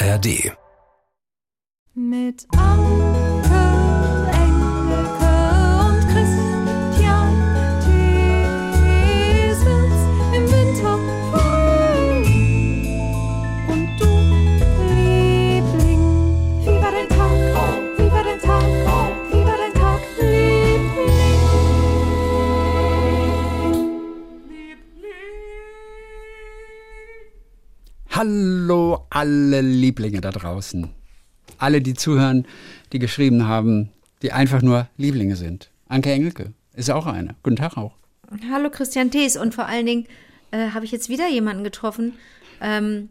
ARD. Mit Anke, Hallo alle Lieblinge da draußen. Alle, die zuhören, die geschrieben haben, die einfach nur Lieblinge sind. Anke Engelke ist auch eine. Guten Tag auch. Hallo Christian Thees und vor allen Dingen äh, habe ich jetzt wieder jemanden getroffen, ähm,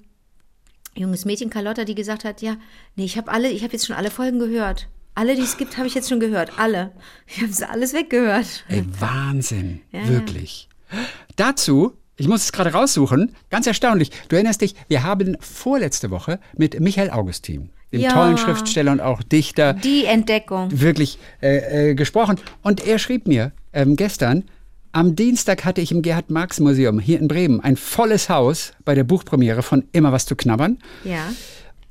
junges Mädchen Carlotta, die gesagt hat, ja, nee, ich habe alle, ich habe jetzt schon alle Folgen gehört. Alle, die es gibt, habe ich jetzt schon gehört. Alle. Ich habe sie alles weggehört. Ey, Wahnsinn. Ja, Wirklich. Dazu, ich muss es gerade raussuchen, ganz erstaunlich. Du erinnerst dich, wir haben vorletzte Woche mit Michael Augustin, dem Ja. tollen Schriftsteller und auch Dichter, Die Entdeckung. wirklich äh, äh, gesprochen. Und er schrieb mir ähm, gestern, am Dienstag hatte ich im Gerhard-Marx-Museum hier in Bremen ein volles Haus bei der Buchpremiere von Immer was zu knabbern. Ja.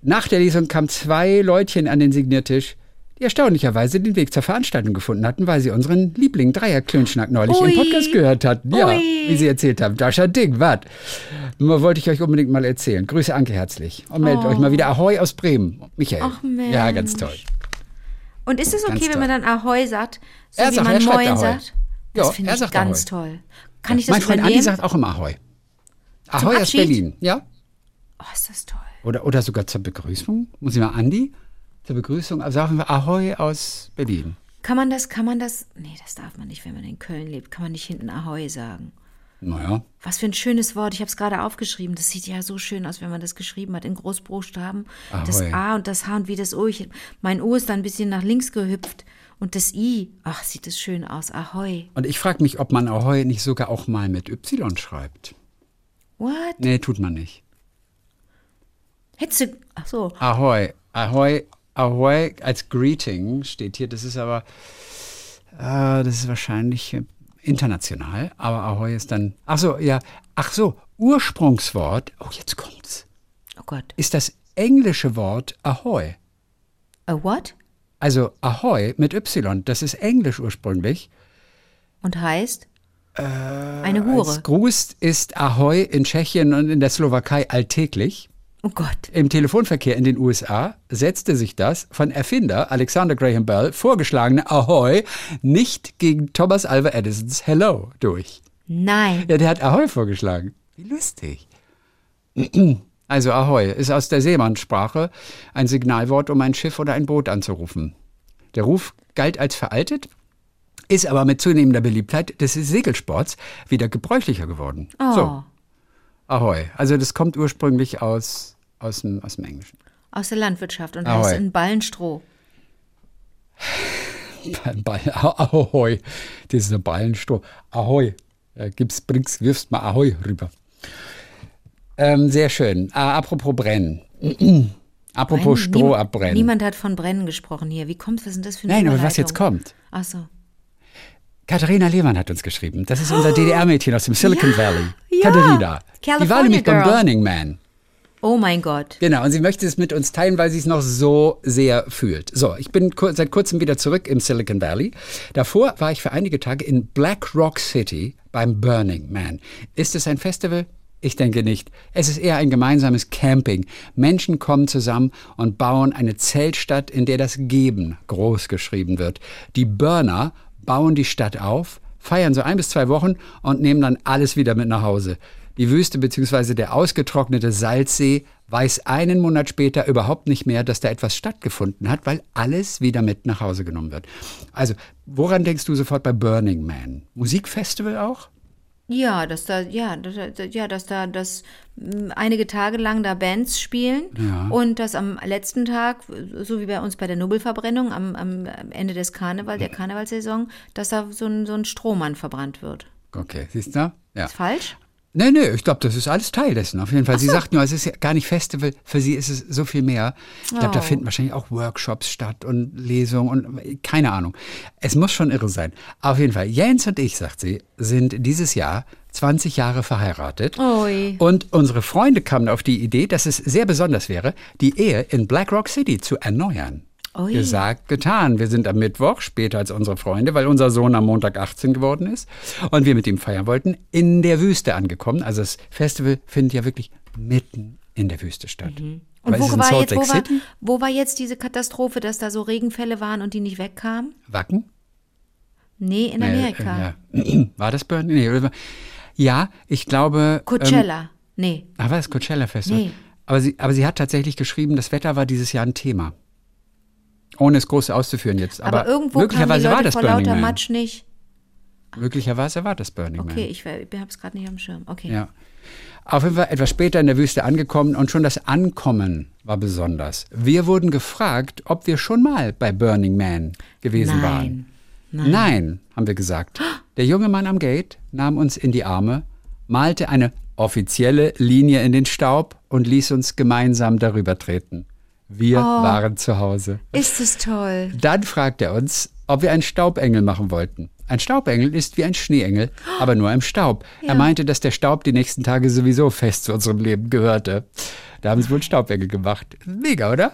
Nach der Lesung kamen zwei Leutchen an den Signiertisch, die erstaunlicherweise den Weg zur Veranstaltung gefunden hatten, weil sie unseren Liebling Dreier Klönschnack neulich Ui. im Podcast gehört hatten. Ja, Ui. wie sie erzählt haben. Dascha Ding, was? Nur wollte ich euch unbedingt mal erzählen. Grüße Anke herzlich. Und meldet euch mal wieder Ahoi aus Bremen. Michael. Oh. Ach, Mensch. Ja, ganz toll. Und ist es okay, Ganz wenn man dann Ahoi sagt, so Er wie sagt- man Moin Ahoi. sagt? Das Ja, finde ich ganz Ahoi. toll. Kann ich das mein Freund übernehmen? Andi sagt auch immer Ahoi. Ahoi aus? Berlin, ja? oh, ist das toll. Oder, oder sogar zur Begrüßung. Muss ich mal Andi? Zur Begrüßung. Also sagen wir Ahoi aus Berlin. Kann man das, kann man das, nee, das darf man nicht, wenn man in Köln lebt, kann man nicht hinten Ahoi sagen. Naja. Was für ein schönes Wort. Ich habe es gerade aufgeschrieben. Das sieht ja so schön aus, wenn man das geschrieben hat in Großbuchstaben. Das Ahoi. A und das H und wie das O. Ich, mein O ist dann ein bisschen nach links gehüpft. Und das I. Ach, sieht das schön aus. Ahoi. Und ich frage mich, ob man Ahoi nicht sogar auch mal mit Y schreibt. What? Nee, tut man nicht. Hättest du. Ach so. Ahoi. Ahoi. Ahoi als Greeting steht hier. Das ist aber, äh, das ist wahrscheinlich äh, international. Aber Ahoi ist dann, ach so, ja, ach so, Ursprungswort, oh, jetzt kommt's, Oh Gott. ist das englische Wort Ahoi. A what? Also Ahoi mit Y, das ist englisch ursprünglich. Und heißt? Eine Hure. Als Gruß ist Ahoi in Tschechien und in der Slowakei alltäglich. Oh Gott. Im Telefonverkehr in den USA setzte sich das von Erfinder Alexander Graham Bell vorgeschlagene Ahoi nicht gegen Thomas Alva Edisons Hello durch. Nein. Ja, der hat Ahoi vorgeschlagen. Wie lustig. Also Ahoi ist aus der Seemannssprache ein Signalwort, um ein Schiff oder ein Boot anzurufen. Der Ruf galt als veraltet, ist aber mit zunehmender Beliebtheit des Segelsports wieder gebräuchlicher geworden. Oh. So, Ahoi. Also das kommt ursprünglich aus, aus, dem, aus dem Englischen. Aus der Landwirtschaft und Ahoi. heißt ein Ballenstroh. Ball, Ahoi. Das ist ein Ballenstroh. Ahoi. Gib's, bring's, wirfst mal Ahoi rüber. Ähm, sehr schön. Ah, apropos Brennen. apropos Brennen? Stroh Niem- abbrennen. Niemand hat von Brennen gesprochen hier. Wie kommt, was ist denn das für eine Nein, aber was jetzt kommt. Ach so. Katharina Lehmann hat uns geschrieben. Das ist unser DDR-Mädchen aus dem Silicon Valley. ja. Katharina. Die war California nämlich beim Girl. Burning Man. Oh mein Gott. Genau, und sie möchte es mit uns teilen, weil sie es noch so sehr fühlt. So, ich bin kur seit kurzem wieder zurück im Silicon Valley. Davor war ich für einige Tage in Black Rock City beim Burning Man. Ist es ein Festival? Ich denke nicht. Es ist eher ein gemeinsames Camping. Menschen kommen zusammen und bauen eine Zeltstadt, in der das Geben groß geschrieben wird. Die Burner bauen die Stadt auf, feiern so ein bis zwei Wochen und nehmen dann alles wieder mit nach Hause. Die Wüste bzw. der ausgetrocknete Salzsee weiß einen Monat später überhaupt nicht mehr, dass da etwas stattgefunden hat, weil alles wieder mit nach Hause genommen wird. Also, woran denkst du sofort bei Burning Man? Musikfestival auch? Ja, dass da, ja, dass, ja, dass da, dass m, einige Tage lang da Bands spielen Ja. und dass am letzten Tag, so wie bei uns bei der Nobelverbrennung, am, am Ende des Karneval, der Karnevalsaison, dass da so ein, so ein Strohmann verbrannt wird. Okay, siehst du? Ja. Ist falsch? Nee, nee, ich glaube, das ist alles Teil dessen. Auf jeden Fall. Sie sagt nur, es ist ja gar nicht Festival. Für sie ist es so viel mehr. Ich glaube, da Oh. finden wahrscheinlich auch Workshops statt und Lesungen und keine Ahnung. Es muss schon irre sein. Auf jeden Fall. Jens und ich, sagt sie, sind dieses Jahr 20 Jahre verheiratet. Ui. Und unsere Freunde kamen auf die Idee, dass es sehr besonders wäre, die Ehe in Black Rock City zu erneuern. Ui. Gesagt, getan. Wir sind am Mittwoch, später als unsere Freunde, weil unser Sohn am Montag 18 geworden ist und wir mit ihm feiern wollten, in der Wüste angekommen. Also das Festival findet ja wirklich mitten in der Wüste statt. Und Aber es wo war, jetzt, wo, war, wo war jetzt diese Katastrophe, dass da so Regenfälle waren und die nicht wegkamen? Wacken? Nee, in Amerika. Äh, ja. War das Burn? Nee, ja, ich glaube. Ähm, Coachella. nee. ah, war das Coachella Festival? Nee. Aber sie, aber sie hat tatsächlich geschrieben, das Wetter war dieses Jahr ein Thema. Ohne es groß auszuführen jetzt. Aber, Aber, irgendwo möglicherweise war das vor Burning lauter Man. Matsch nicht. Möglicherweise war das Burning Okay, Man. ich, ich habe es gerade nicht am Schirm. Okay. Ja. Auf jeden Fall etwas später in der Wüste angekommen und schon das Ankommen war besonders. Wir wurden gefragt, ob wir schon mal bei Burning Man gewesen waren. Nein. Nein, haben wir gesagt. Der junge Mann am Gate nahm uns in die Arme, malte eine offizielle Linie in den Staub und ließ uns gemeinsam darüber treten. Wir waren zu Hause. Ist es toll. Dann fragt er uns, ob wir einen Staubengel machen wollten. Ein Staubengel ist wie ein Schneeengel, aber nur im Staub. Er meinte, dass der Staub die nächsten Tage sowieso fest zu unserem Leben gehörte. Da haben sie wohl einen Staubengel gemacht. Mega, oder?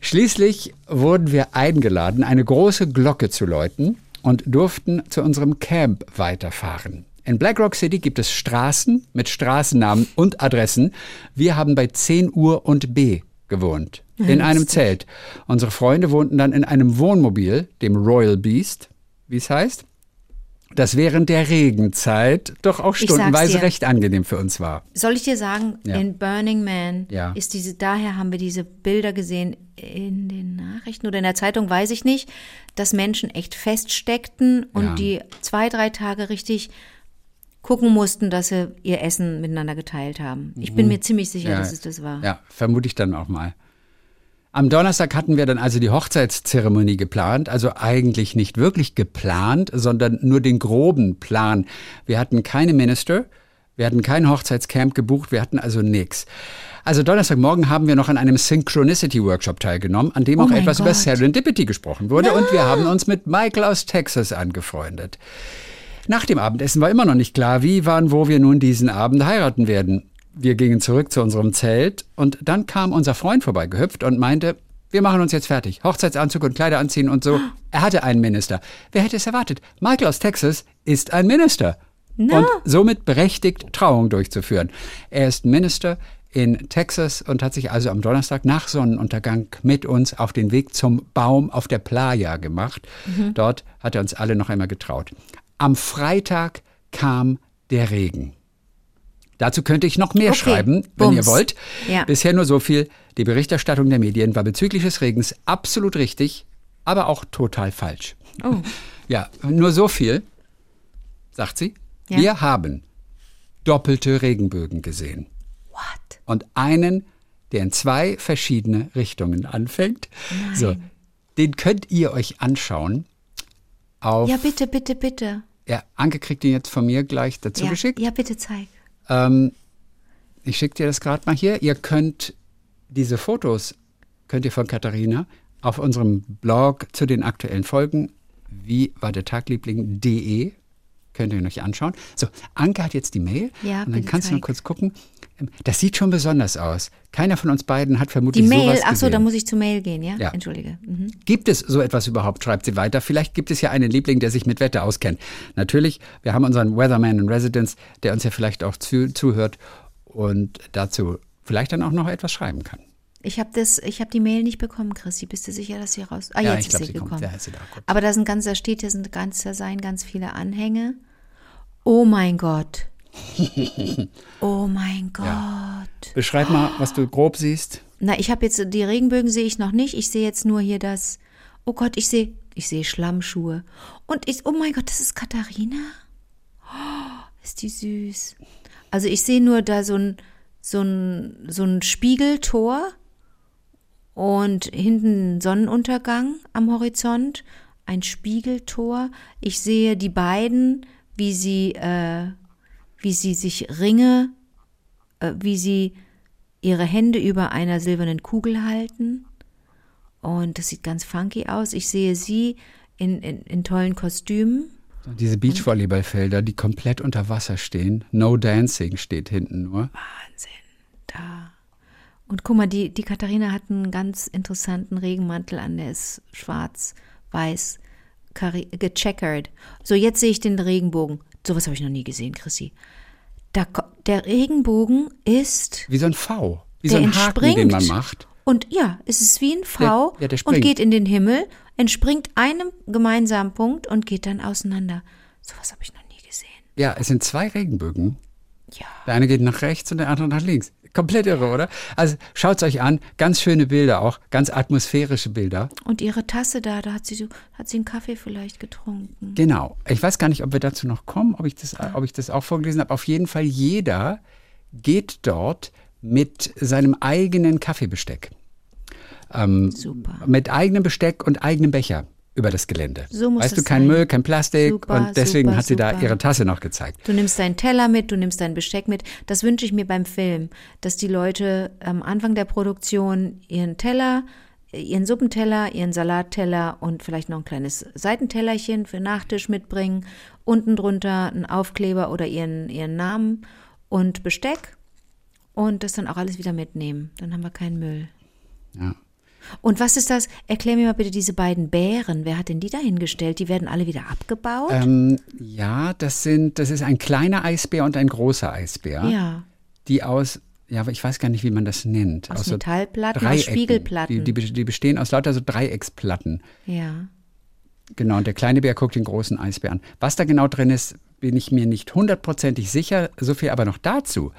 Schließlich wurden wir eingeladen, eine große Glocke zu läuten und durften zu unserem Camp weiterfahren. In Black Rock City gibt es Straßen mit Straßennamen und Adressen. Wir haben bei 10 Uhr und B gewohnt. In einem Zelt. Unsere Freunde wohnten dann in einem Wohnmobil, dem Royal Beast, wie es heißt, das während der Regenzeit doch auch stundenweise dir. recht angenehm für uns war. Soll ich dir sagen, Ja. in Burning Man Ja. ist diese, daher haben wir diese Bilder gesehen in den Nachrichten oder in der Zeitung, weiß ich nicht, dass Menschen echt feststeckten und Ja. die zwei, drei Tage richtig gucken mussten, dass sie ihr Essen miteinander geteilt haben. Ich bin mir ziemlich sicher, dass es das war. Mhm. Ja, vermute ich dann auch mal. Am Donnerstag hatten wir dann also die Hochzeitszeremonie geplant, also eigentlich nicht wirklich geplant, sondern nur den groben Plan. Wir hatten keine Minister, wir hatten kein Hochzeitscamp gebucht, wir hatten also nichts. Also Donnerstagmorgen haben wir noch an einem Synchronicity Workshop teilgenommen, an dem Oh auch etwas über Gott. Serendipity gesprochen wurde und wir haben uns mit Michael aus Texas angefreundet. Nach dem Abendessen war immer noch nicht klar, wie, wann, wo wir nun diesen Abend heiraten werden. Wir gingen zurück zu unserem Zelt und dann kam unser Freund vorbeigehüpft und meinte, wir machen uns jetzt fertig. Hochzeitsanzug und Kleider anziehen und so. Er hatte einen Minister. Wer hätte es erwartet? Michael aus Texas ist ein Minister. Und somit berechtigt, Trauung durchzuführen. Er ist Minister in Texas und hat sich also am Donnerstag nach Sonnenuntergang mit uns auf den Weg zum Baum auf der Playa gemacht. Dort hat er uns alle noch einmal getraut. Am Freitag kam der Regen. Dazu könnte ich noch mehr Okay, schreiben, wenn ihr Bums. wollt. Ja. Bisher nur so viel. Die Berichterstattung der Medien war bezüglich des Regens absolut richtig, aber auch total falsch. Oh. Ja, nur so viel, sagt sie. Ja. Wir haben doppelte Regenbögen gesehen. What? Und einen, der in zwei verschiedene Richtungen anfängt. So, den könnt ihr euch anschauen. Auf, Ja, ja. bitte, bitte, bitte. Anke kriegt ihn jetzt von mir gleich dazu Ja, geschickt. ja, bitte zeig. Ähm, ich schicke dir das gerade mal hier. Ihr könnt diese Fotos, könnt ihr von Katharina auf unserem Blog zu den aktuellen Folgen, wie war der Tagliebling.de, könnt ihr euch anschauen. So, Anke hat jetzt die Mail Ja, und dann kannst du zeig. kurz gucken. Ähm, Das sieht schon besonders aus. Keiner von uns beiden hat vermutlich Die Mail, sowas ach so, gesehen. da muss ich zur Mail gehen, ja? Ja. Entschuldige. Mhm. Gibt es so etwas überhaupt, schreibt sie weiter. Vielleicht gibt es ja einen Liebling, der sich mit Wetter auskennt. Natürlich, wir haben unseren Weatherman in Residence, der uns ja vielleicht auch zu, zuhört und dazu vielleicht dann auch noch etwas schreiben kann. Ich habe das, ich habe die Mail nicht bekommen, Christi. Bist du sicher, dass sie raus? Ah, Ja, jetzt ich glaub, ist sie sie gekommen. Ja, ist sie da. Aber da sind ganz, da steht, da sind ganz, da seien ganz viele Anhänge. Oh mein Gott. Oh mein Gott. Beschreib mal, was du grob siehst. Na, ich habe jetzt die Regenbögen sehe ich noch nicht. Ich sehe jetzt nur hier das. Oh Gott, ich sehe, ich sehe Schlammschuhe. Und ich, oh mein Gott, das ist Katharina. Oh, ist die süß. Also ich sehe nur da so ein, so ein, so ein Spiegeltor und hinten Sonnenuntergang am Horizont, ein Spiegeltor. Ich sehe die beiden, wie sie, äh, wie sie sich Ringe, äh, wie sie ihre Hände über einer silbernen Kugel halten. Und das sieht ganz funky aus. Ich sehe sie in, in, in tollen Kostümen. Diese Beachvolleyballfelder, die komplett unter Wasser stehen. No Dancing steht hinten nur. Wahnsinn. Da. Und guck mal, die, die Katharina hat einen ganz interessanten Regenmantel an, der ist schwarz, weiß, gecheckert. So, jetzt sehe ich den Regenbogen. Sowas habe ich noch nie gesehen, Chrissy. Da, der Regenbogen ist, Wie so ein V. Wie so ein Haken, den man macht. Und ja, es ist wie ein V Der- ja, der und geht in den Himmel, entspringt einem gemeinsamen Punkt und geht dann auseinander. Sowas habe ich noch nie gesehen. Ja, es sind zwei Regenbögen. Ja. Der eine geht nach rechts und der andere nach links. Komplett irre, oder? Also schaut's euch an. Ganz schöne Bilder auch. Ganz atmosphärische Bilder. Und ihre Tasse da, da hat sie so, hat sie einen Kaffee vielleicht getrunken. Genau. Ich weiß gar nicht, ob wir dazu noch kommen, ob ich das, ob ich das auch vorgelesen habe. Auf jeden Fall, jeder geht dort mit seinem eigenen Kaffeebesteck. Ähm, Super. Mit eigenem Besteck und eigenem Becher über das Gelände. So muss weißt du, kein sein. Müll, kein Plastik. Super, und deswegen super, hat sie da super. ihre Tasse noch gezeigt. Du nimmst deinen Teller mit, du nimmst dein Besteck mit. Das wünsche ich mir beim Film, dass die Leute am Anfang der Produktion ihren Teller, ihren Suppenteller, ihren Salatteller und vielleicht noch ein kleines Seitentellerchen für Nachtisch mitbringen. Unten drunter einen Aufkleber oder ihren, ihren Namen und Besteck und das dann auch alles wieder mitnehmen. Dann haben wir keinen Müll. Ja. Und was ist das? Erklär mir mal bitte diese beiden Bären. Wer hat denn die da hingestellt? Die werden alle wieder abgebaut? Ähm, ja, das sind, das ist ein kleiner Eisbär und ein großer Eisbär, ja. die aus, ja, aber ich weiß gar nicht, wie man das nennt. Aus so Metallplatten, aus Dreiecken. Spiegelplatten. Die, die, die bestehen aus lauter so Dreiecksplatten. Ja. Genau, und der kleine Bär guckt den großen Eisbär an. Was da genau drin ist, bin ich mir nicht hundertprozentig sicher. So viel aber noch dazu.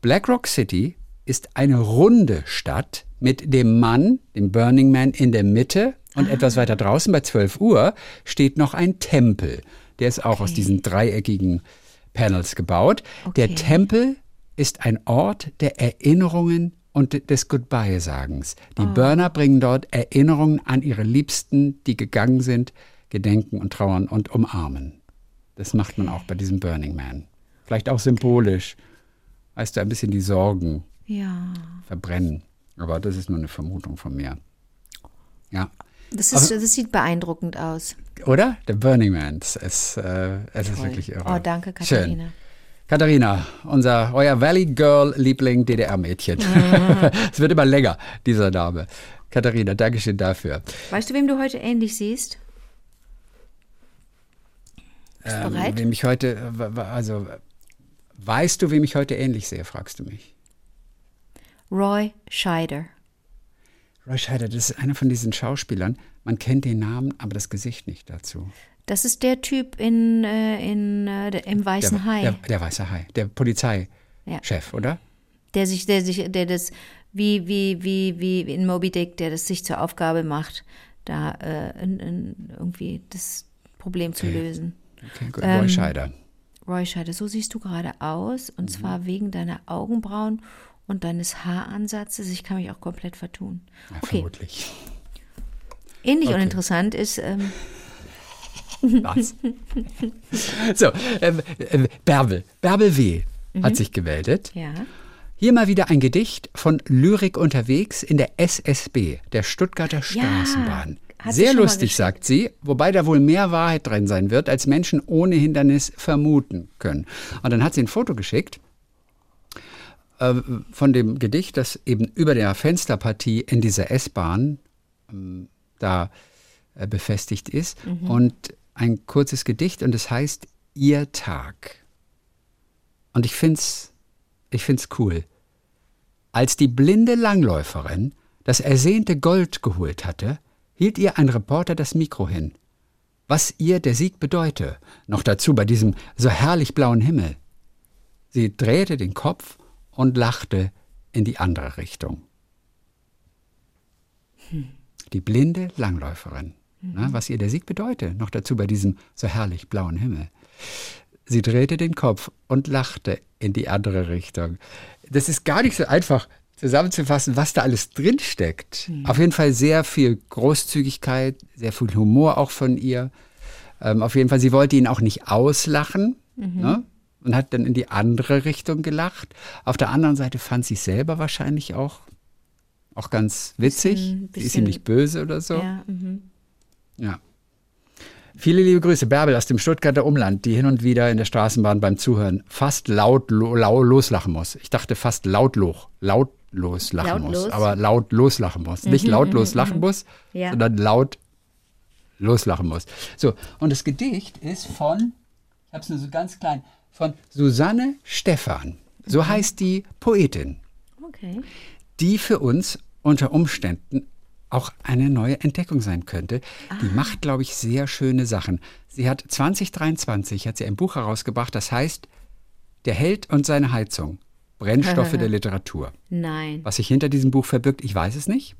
Black Rock City ist eine runde Stadt mit dem Mann, dem Burning Man, in der Mitte. Und etwas weiter draußen bei 12 Uhr steht noch ein Tempel. Der ist auch aus diesen dreieckigen Panels gebaut. Der Okay. Tempel ist ein Ort der Erinnerungen und des Goodbye-Sagens. Die Burner bringen dort Erinnerungen an ihre Liebsten, die gegangen sind, gedenken und trauern und umarmen. Das macht man auch bei diesem Burning Man. Vielleicht auch symbolisch. Weißt du, ein bisschen die Sorgen Ja. verbrennen. Aber das ist nur eine Vermutung von mir. Ja. Das, ist, das sieht beeindruckend aus. Oder? Der Burning Man. Es ist, äh, es ist wirklich irre. Oh, danke, Schön. Katharina. Katharina, unser, euer Valley Girl Liebling DDR-Mädchen. es wird immer länger, dieser Name. Katharina, Dankeschön dafür. Weißt du, wem du heute ähnlich siehst? Bist du bereit? Wem ich heute, also, weißt du, wem ich heute ähnlich sehe, fragst du mich. Roy Scheider. Roy Scheider, das ist einer von diesen Schauspielern. Man kennt den Namen, aber das Gesicht nicht dazu. Das ist der Typ in, äh, in, äh, der, im Weißen der, Hai, Der, der weiße Hai, der Polizeichef, Ja. oder? der sich, der sich, der das wie wie wie wie in Moby Dick, der das sich zur Aufgabe macht, da äh, in, in irgendwie das Problem zu lösen. Okay, gut. Ähm, Roy Scheider. Roy Scheider, so siehst du gerade aus und zwar wegen deiner Augenbrauen und deines Haaransatzes. Ich kann mich auch komplett vertun. Ja, okay, vermutlich. ähnlich Okay. uninteressant ist ähm, Was? so, ähm, äh, Bärbel. Bärbel W. Mhm. hat sich gemeldet. ja Hier mal wieder ein Gedicht von Lyrik unterwegs in der SSB, der Stuttgarter Straßenbahn. sie Sehr lustig, sagt sie, wobei da wohl mehr Wahrheit drin sein wird, als Menschen ohne Hindernis vermuten können. Und dann hat sie ein Foto geschickt äh, von dem Gedicht, das eben über der Fensterpartie in dieser S-Bahn ähm, da äh, befestigt ist. Mhm. Und ein kurzes Gedicht und es heißt Ihr Tag. Und ich find's, ich find's cool. Als die blinde Langläuferin das ersehnte Gold geholt hatte, hielt ihr ein Reporter das Mikro hin. Was ihr der Sieg bedeute, noch dazu bei diesem so herrlich blauen Himmel. Sie drehte den Kopf und lachte in die andere Richtung. Die blinde Langläuferin. Na, was ihr der Sieg bedeute, noch dazu bei diesem so herrlich blauen Himmel. Sie drehte den Kopf und lachte in die andere Richtung. Das ist gar nicht so einfach zusammenzufassen, was da alles drinsteckt. Auf jeden Fall sehr viel Großzügigkeit, sehr viel Humor auch von ihr. Ähm, auf jeden Fall, sie wollte ihn auch nicht auslachen. Ne? Und hat dann in die andere Richtung gelacht. Auf der anderen Seite fand sie selber wahrscheinlich auch, auch ganz witzig. Bisschen- sie ist ihm bisschen- nicht böse oder so. Ja, mhm. Ja. Viele liebe Grüße, Bärbel aus dem Stuttgarter Umland, die hin und wieder in der Straßenbahn beim Zuhören fast laut lo, lau, loslachen muss. Ich dachte fast lautloch, lautlos lachen muss, Lautlos? aber laut loslachen muss. Nicht lautlos lachen muss, Ja. sondern laut loslachen muss. So, und das Gedicht ist von, ich habe es nur so ganz klein, von Susanne Stephan. So heißt die Poetin Okay. die für uns unter Umständen auch eine neue Entdeckung sein könnte. Die macht, glaube ich, sehr schöne Sachen. Sie hat 2023 hat sie ein Buch herausgebracht, das heißt Der Held und seine Heizung. Brennstoffe der Literatur. Nein. Was sich hinter diesem Buch verbirgt, ich weiß es nicht.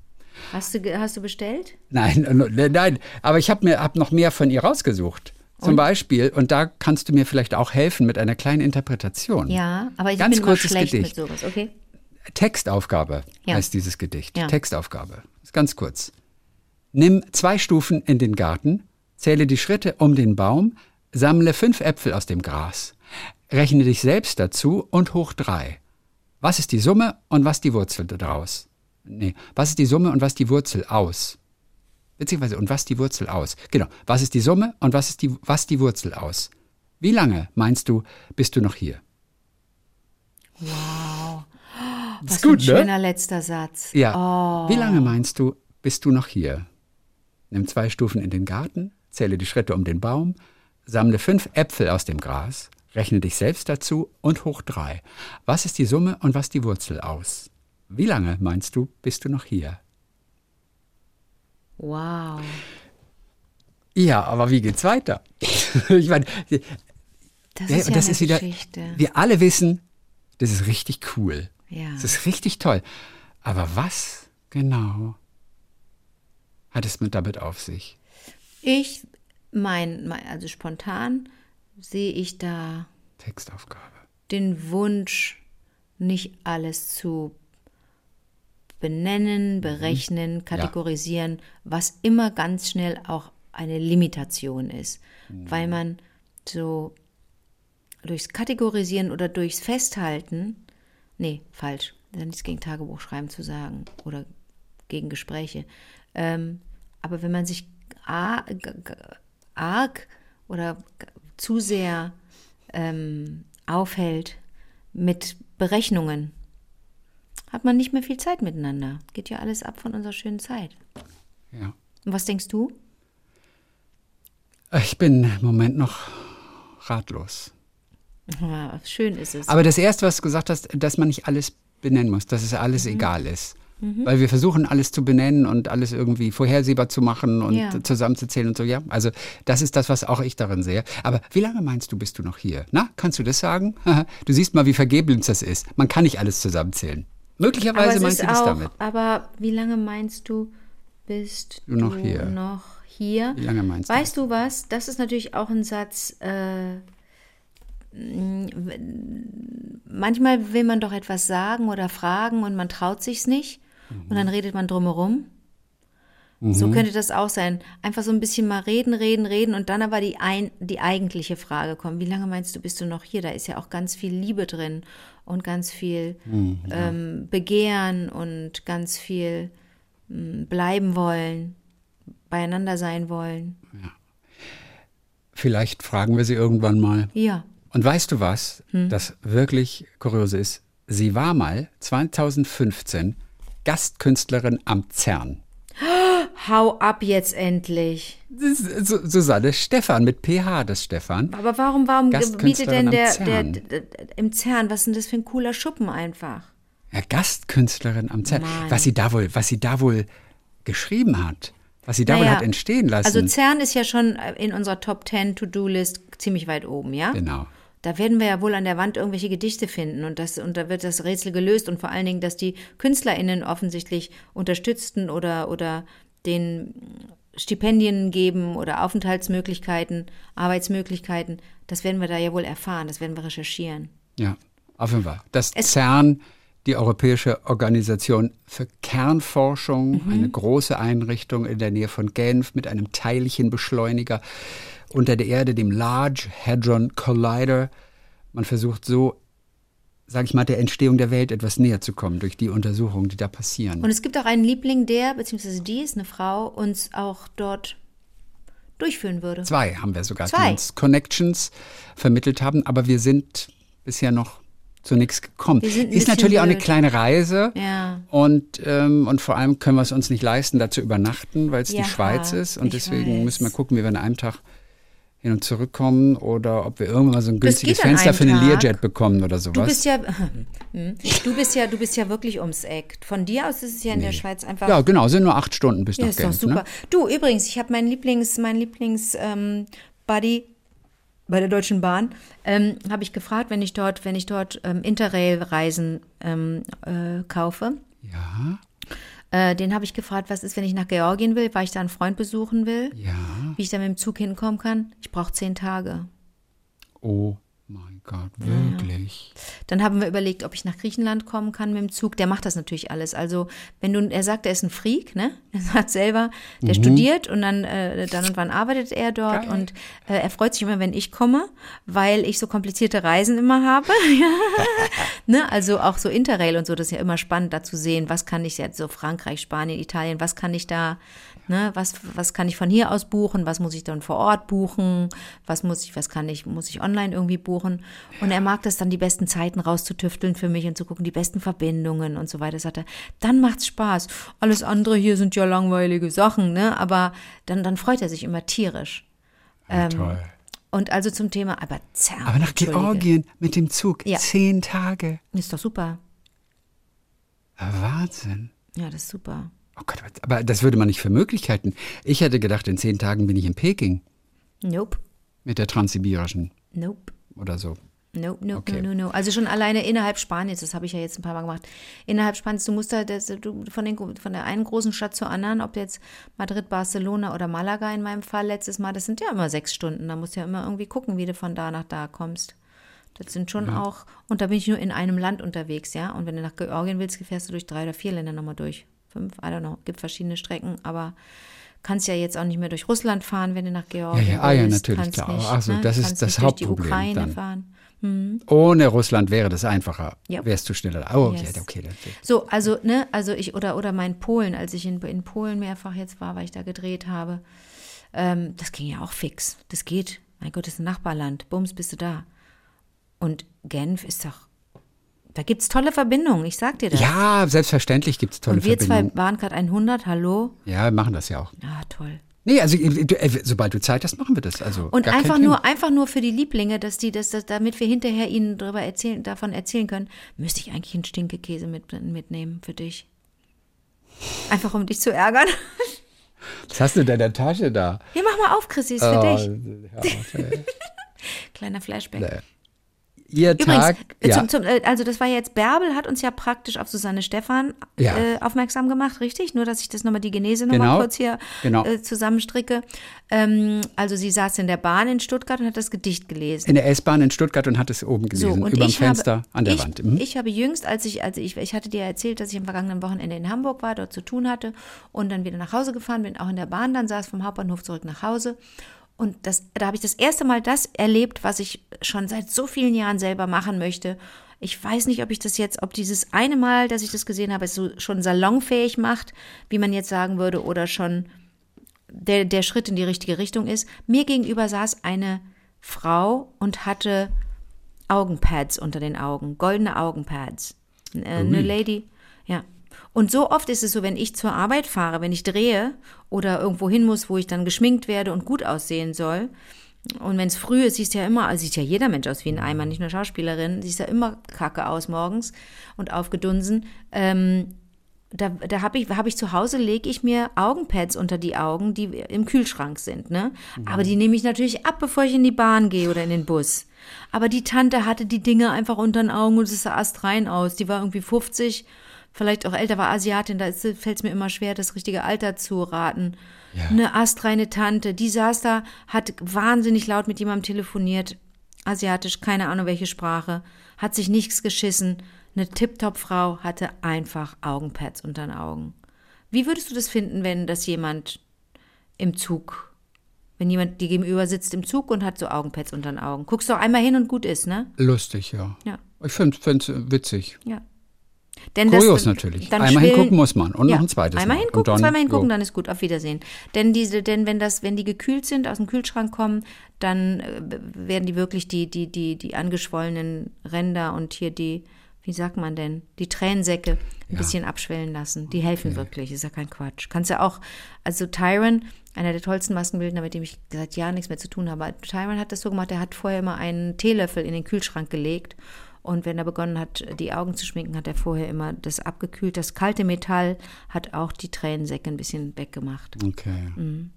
Hast du, hast du bestellt? Nein, nein, aber ich habe mir hab noch mehr von ihr rausgesucht. Zum Beispiel, und da kannst du mir vielleicht auch helfen mit einer kleinen Interpretation. Ja, aber ich Ganz bin kurzes schlecht Gedicht. mit sowas, okay? Textaufgabe Ja. heißt dieses Gedicht. Ja. Textaufgabe. Ist ganz kurz. Nimm zwei Stufen in den Garten, zähle die Schritte um den Baum, sammle fünf Äpfel aus dem Gras, rechne dich selbst dazu und hoch drei. Was ist die Summe und was die Wurzel daraus? Nee, was ist die Summe und was die Wurzel aus? Beziehungsweise, und was die Wurzel aus? Genau, was ist die Summe und was ist die, was die Wurzel aus? Wie lange, meinst du, bist du noch hier? Wow. Ist Was gut, ein ne? schöner letzter Satz. Ja. Wie lange meinst du, bist du noch hier? Nimm zwei Stufen in den Garten, zähle die Schritte um den Baum, sammle fünf Äpfel aus dem Gras, rechne dich selbst dazu und hoch drei. Was ist die Summe und was die Wurzel aus? Wie lange meinst du, bist du noch hier? Wow. Ja, aber wie geht's weiter? ich meine, Das ja, ist ja das ist wieder, Geschichte. wir alle wissen, das ist richtig cool. Ja. Das ist richtig toll. Aber was genau hat es mit damit auf sich? Ich, mein, mein, also spontan sehe ich da Textaufgabe. den Wunsch, nicht alles zu benennen, berechnen, kategorisieren, was immer ganz schnell auch eine Limitation ist, weil man so durchs Kategorisieren oder durchs Festhalten, nee, falsch, das ist nichts gegen Tagebuchschreiben zu sagen oder gegen Gespräche, ähm, aber wenn man sich arg, oder zu sehr ähm, aufhält mit Berechnungen, hat man nicht mehr viel Zeit miteinander. Geht ja alles ab von unserer schönen Zeit. Ja. Und was denkst du? Ich bin im Moment noch ratlos. Ja, schön ist es. Aber das Erste, was du gesagt hast, dass man nicht alles benennen muss, dass es alles Mhm. egal ist. Weil wir versuchen, alles zu benennen und alles irgendwie vorhersehbar zu machen und Ja. zusammenzuzählen und so, ja. Also, das ist das, was auch ich darin sehe. Aber wie lange meinst du, bist du noch hier? Na, kannst du das sagen? du siehst mal, wie vergebens das ist. Man kann nicht alles zusammenzählen. Möglicherweise meinst du das auch, damit. Aber wie lange meinst du, bist Du noch hier? noch hier? Wie lange meinst du Weißt du was? Das ist natürlich auch ein Satz. Äh, manchmal will man doch etwas sagen oder fragen und man traut sich's nicht und dann redet man drumherum. So könnte das auch sein. Einfach so ein bisschen mal reden, reden, reden und dann aber die, ein, die eigentliche Frage kommen. Wie lange meinst du, bist du noch hier? Da ist ja auch ganz viel Liebe drin und ganz viel ähm, Begehren und ganz viel mh, bleiben wollen, beieinander sein wollen. Vielleicht fragen wir sie irgendwann mal. Ja. Und weißt du was, das wirklich kuriose ist? Sie war mal 2015 Gastkünstlerin am CERN. Hau ab jetzt endlich. Susanne Stephan mit PH, das Stefan. Aber warum, warum bietet denn der, der, der, im CERN, was ist denn das für ein cooler Schuppen einfach? Ja, Gastkünstlerin am CERN. Mann. Was sie da wohl, was sie da wohl geschrieben hat, was sie da wohl Naja, hat entstehen lassen. Also CERN ist ja schon in unserer Top 10 To-Do-List ziemlich weit oben, ja? genau. Da werden wir ja wohl an der Wand irgendwelche Gedichte finden und, das, und da wird das Rätsel gelöst und vor allen Dingen, dass die KünstlerInnen offensichtlich unterstützten oder, oder den Stipendien geben oder Aufenthaltsmöglichkeiten, Arbeitsmöglichkeiten, das werden wir da ja wohl erfahren, das werden wir recherchieren. Ja, auf jeden Fall. Das Es- CERN, die Europäische Organisation für Kernforschung, Mhm. eine große Einrichtung in der Nähe von Genf mit einem Teilchenbeschleuniger unter der Erde, dem Large Hadron Collider. man versucht so, sage ich mal, der Entstehung der Welt etwas näher zu kommen durch die Untersuchungen, die da passieren. Und es gibt auch einen Liebling, der, beziehungsweise die ist eine Frau, uns auch dort durchführen würde. Zwei haben wir sogar, Zwei. die uns Connections vermittelt haben, aber wir sind bisher noch zu nichts gekommen. Ist natürlich auch eine blöd. kleine Reise. Ja. Und, ähm, und vor allem können wir es uns nicht leisten, da zu übernachten, weil es Ja, die Schweiz ist. Und deswegen weiß. müssen wir gucken, wie wir an einem Tag hin und zurückkommen oder ob wir irgendwann mal so ein günstiges Fenster für einen Tag. Learjet bekommen oder sowas. Du bist ja, Hm. du bist ja, du bist ja wirklich ums Eck. Von dir aus ist es ja in der Schweiz einfach. ja, genau, sind nur acht Stunden bis Ja, nach ist doch Genf. super. Ne? Du, übrigens, ich habe meinen Lieblings, mein Lieblings ähm, Buddy bei der Deutschen Bahn, ähm, habe ich gefragt, wenn ich dort, wenn ich dort ähm, Interrail-Reisen ähm, äh, kaufe. Ja, Äh, den habe ich gefragt, was ist, wenn ich nach Georgien will, weil ich da einen Freund besuchen will, ja. wie ich da mit dem Zug hinkommen kann. Ich brauche zehn Tage. Oh Gott, wirklich. Dann haben wir überlegt, ob ich nach Griechenland kommen kann mit dem Zug. Der macht das natürlich alles. Also, wenn du, er sagt, er ist ein Freak, ne? Er sagt selber, der studiert und dann, äh, dann und wann arbeitet er dort Geil. und äh, er freut sich immer, wenn ich komme, weil ich so komplizierte Reisen immer habe. ne? Also auch so Interrail und so, das ist ja immer spannend, da zu sehen, was kann ich jetzt so Frankreich, Spanien, Italien, was kann ich da, ne? Was, was kann ich von hier aus buchen, was muss ich dann vor Ort buchen, was muss ich, was kann ich, muss ich online irgendwie buchen. Und er mag das dann, die besten Zeiten rauszutüfteln für mich und zu gucken, die besten Verbindungen und so weiter. Sagt er, dann macht's Spaß. Alles andere hier sind ja langweilige Sachen, ne? Aber dann, dann freut er sich immer tierisch. Ähm, Toll. Und also zum Thema, aber zerr, Aber nach. Georgien mit dem Zug, Ja. zehn Tage. Ist doch super. Wahnsinn. Ja, das ist super. Oh Gott, aber das würde man nicht für möglich halten. Ich hätte gedacht, in zehn Tagen bin ich in Peking Nope. mit der Transsibirischen Nope. oder so. Nope, nope, Okay. no, no, no. Also schon alleine innerhalb Spaniens, das habe ich ja jetzt ein paar Mal gemacht. Innerhalb Spaniens, du musst da das, du, von, den, von der einen großen Stadt zur anderen, ob jetzt Madrid, Barcelona oder Malaga in meinem Fall letztes Mal, das sind ja immer sechs Stunden. Da musst du ja immer irgendwie gucken, wie du von da nach da kommst. Das sind schon auch, und da bin ich nur in einem Land unterwegs, ja. Und wenn du nach Georgien willst, fährst du durch drei oder vier Länder nochmal durch. Fünf, I don't know, gibt verschiedene Strecken, aber kannst ja jetzt auch nicht mehr durch Russland fahren, wenn du nach Georgien Ja, ja, ah, ja, natürlich, Kannst klar. Nicht, Ach so, ne? das ist Kannst das nicht durch die Hauptproblem Ukraine dann. fahren. Ohne Russland wäre das einfacher. Ja. Wärst du schneller. Oh, Yes. ja, okay. So, also, ne, also ich, oder, oder mein Polen, als ich in, in Polen mehrfach jetzt war, weil ich da gedreht habe, ähm, das ging ja auch fix. Das geht. Mein Gott, das ist ein Nachbarland. Bums, bist du da. Und Genf ist doch, da gibt's tolle Verbindungen, ich sag dir das. ja, selbstverständlich gibt es tolle Und wir zwei Verbindungen. waren gerade 100, hallo? Ja, wir machen das ja auch. Ah, toll. Nee, also äh, äh, sobald du Zeit hast, machen wir das. Also Und einfach nur, einfach nur für die Lieblinge, dass die, das, das, damit wir hinterher ihnen darüber erzählen, davon erzählen können, müsste ich eigentlich einen Stinkekäse mit, mitnehmen für dich. Einfach um dich zu ärgern. Was hast du denn in der Tasche da? Hier, mach mal auf, Chrissy, ist für dich. Oh, ja, Kleiner Flashback. nee. Ihr Übrigens, Tag, äh, ja, zum, zum, äh, also das war jetzt, Bärbel hat uns ja praktisch auf Susanne Stephan Ja. äh, aufmerksam gemacht, richtig? Nur, dass ich das nochmal, die Genese nochmal Genau, kurz hier genau. äh, zusammenstricke. Ähm, also sie saß in der Bahn in Stuttgart und hat das Gedicht gelesen. in der S-Bahn in Stuttgart und hat es oben So, gelesen, und über dem Fenster habe, an der ich, Wand. Mhm. Ich habe jüngst, als ich, also ich, ich hatte dir erzählt, dass ich am vergangenen Wochenende in Hamburg war, dort zu tun hatte und dann wieder nach Hause gefahren bin, auch in der Bahn, dann saß vom Hauptbahnhof zurück nach Hause. Und das, da habe ich das erste Mal das erlebt, was ich schon seit so vielen Jahren selber machen möchte. Ich weiß nicht, ob ich das jetzt, ob dieses eine Mal, dass ich das gesehen habe, es so schon salonfähig macht, wie man jetzt sagen würde, oder schon der, der Schritt in die richtige Richtung ist. Mir gegenüber saß eine Frau und hatte Augenpads unter den Augen, goldene Augenpads. Äh, Eine Lady, ja. Und so oft ist es so, wenn ich zur Arbeit fahre, wenn ich drehe oder irgendwo hin muss, wo ich dann geschminkt werde und gut aussehen soll. Und wenn es früh ist, siehst du ja immer, also sieht ja jeder Mensch aus wie ein Eimer, nicht nur Schauspielerin, siehst ja immer kacke aus morgens und aufgedunsen. Ähm, da, da habe ich, hab ich zu Hause, lege ich mir Augenpads unter die Augen, die im Kühlschrank sind. Ne? Aber die nehme ich natürlich ab, bevor ich in die Bahn gehe oder in den Bus. Aber die Tante hatte die Dinge einfach unter den Augen und es sah astrein aus. Die war irgendwie 50, vielleicht auch älter, war Asiatin. Da fällt es mir immer schwer, das richtige Alter zu raten. Eine astreine Tante, die saß da, hat wahnsinnig laut mit jemandem telefoniert. Asiatisch, keine Ahnung welche Sprache. Hat sich nichts geschissen. Eine Tip-Top-Frau hatte einfach Augenpads unter den Augen. Wie würdest du das finden, wenn das jemand im Zug Wenn jemand dir gegenüber sitzt im Zug und hat so Augenpads unter den Augen. Guckst doch einmal hin und gut ist, ne? Lustig, ja. Ja. Ich finde es witzig. Ja. Denn Kurios natürlich. dann Einmal schwillen- hingucken muss man und ja. noch ein zweites Einmal Mal. hingucken, dann- zweimal hingucken, jo. dann ist gut. Auf Wiedersehen. Denn diese, denn wenn das, wenn die gekühlt sind, aus dem Kühlschrank kommen, dann äh, werden die wirklich die, die, die, die angeschwollenen Ränder und hier die, wie sagt man denn, die Tränensäcke ein bisschen abschwellen lassen. Die helfen wirklich, ist ja kein Quatsch. Kannst ja auch, also Tyron, einer der tollsten Maskenbildner, mit dem ich seit Jahren nichts mehr zu tun habe. Tyron hat das so gemacht, er hat vorher immer einen Teelöffel in den Kühlschrank gelegt und wenn er begonnen hat, die Augen zu schminken, hat er vorher immer das abgekühlt. Das kalte Metall hat auch die Tränensäcke ein bisschen weggemacht. Okay. Mhm.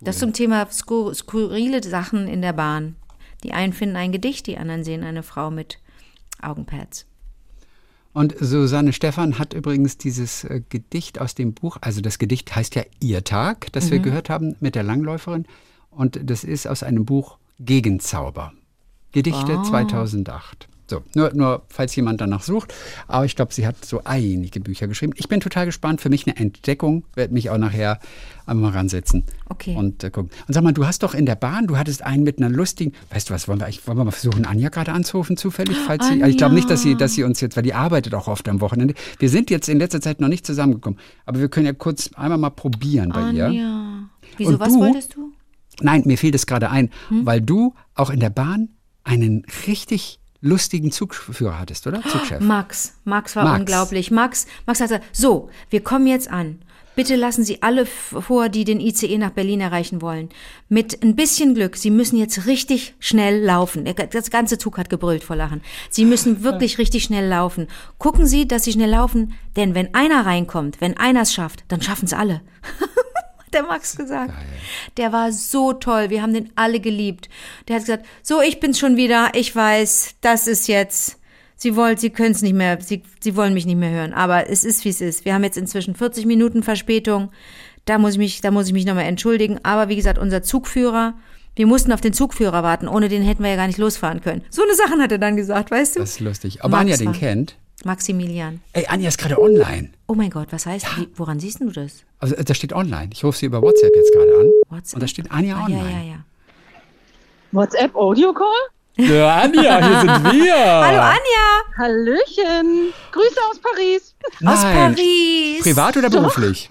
Das zum Thema skur skurrile Sachen in der Bahn. Die einen finden ein Gedicht, die anderen sehen eine Frau mit Augenpads. Und Susanne Stephan hat übrigens dieses äh, Gedicht aus dem Buch, also das Gedicht heißt ja Ihr Tag, das Mhm. wir gehört haben mit der Langläuferin. Und das ist aus einem Buch Gegenzauber. Gedichte Ah. 2008. So, nur, nur falls jemand danach sucht. Aber ich glaube, sie hat so einige Bücher geschrieben. Ich bin total gespannt. Für mich eine Entdeckung. Werde mich auch nachher einmal ransetzen. Okay. Und äh, gucken. Und sag mal, du hast doch in der Bahn, du hattest einen mit einer lustigen. Weißt du was, wollen wir, eigentlich- wollen wir mal versuchen, Anja gerade anzurufen, zufällig? Falls sie, ich glaube nicht, dass sie, dass sie uns jetzt, weil die arbeitet auch oft am Wochenende. Wir sind jetzt in letzter Zeit noch nicht zusammengekommen. Aber wir können ja kurz einmal mal probieren bei ihr. Anja. Wieso, Und was du? wolltest du? Nein, mir fiel das gerade ein, Hm? weil du auch in der Bahn einen richtig lustigen Zugführer hattest, oder? Zugchef. Max. Max war Max. unglaublich. Max, Max hat gesagt, so, wir kommen jetzt an. Bitte lassen Sie alle vor, die den ICE nach Berlin erreichen wollen. Mit ein bisschen Glück, Sie müssen jetzt richtig schnell laufen. Das ganze Zug hat gebrüllt vor Lachen. Sie müssen wirklich richtig schnell laufen. Gucken Sie, dass Sie schnell laufen, denn wenn einer reinkommt, wenn einer es schafft, dann schaffen es alle. Hat der Max gesagt. Der war so toll. Wir haben den alle geliebt. Der hat gesagt, so, ich bin's schon wieder. Ich weiß, das ist jetzt. Sie wollen, Sie können es nicht mehr, Sie, Sie wollen mich nicht mehr hören. Aber es ist, wie es ist. Wir haben jetzt inzwischen 40 Minuten Verspätung. Da muss ich mich, da muss ich mich nochmal entschuldigen. Aber wie gesagt, unser Zugführer, wir mussten auf den Zugführer warten. Ohne den hätten wir ja gar nicht losfahren können. So eine Sachen hat er dann gesagt, weißt du? Das ist lustig. Ob Max Anja den kennt? Maximilian. Ey, Anja ist gerade online. Oh mein Gott, was heißt, wie, woran siehst du das? Also, da steht online. Ich rufe sie über WhatsApp jetzt gerade an. WhatsApp? Und da steht Anja Ah, online. ja, ja, ja. WhatsApp Audio Call? Ja, Anja, hier sind wir. Hallo Anja! Hallöchen. Grüße aus Paris. Aus Nein. Paris. Privat oder Doch. beruflich?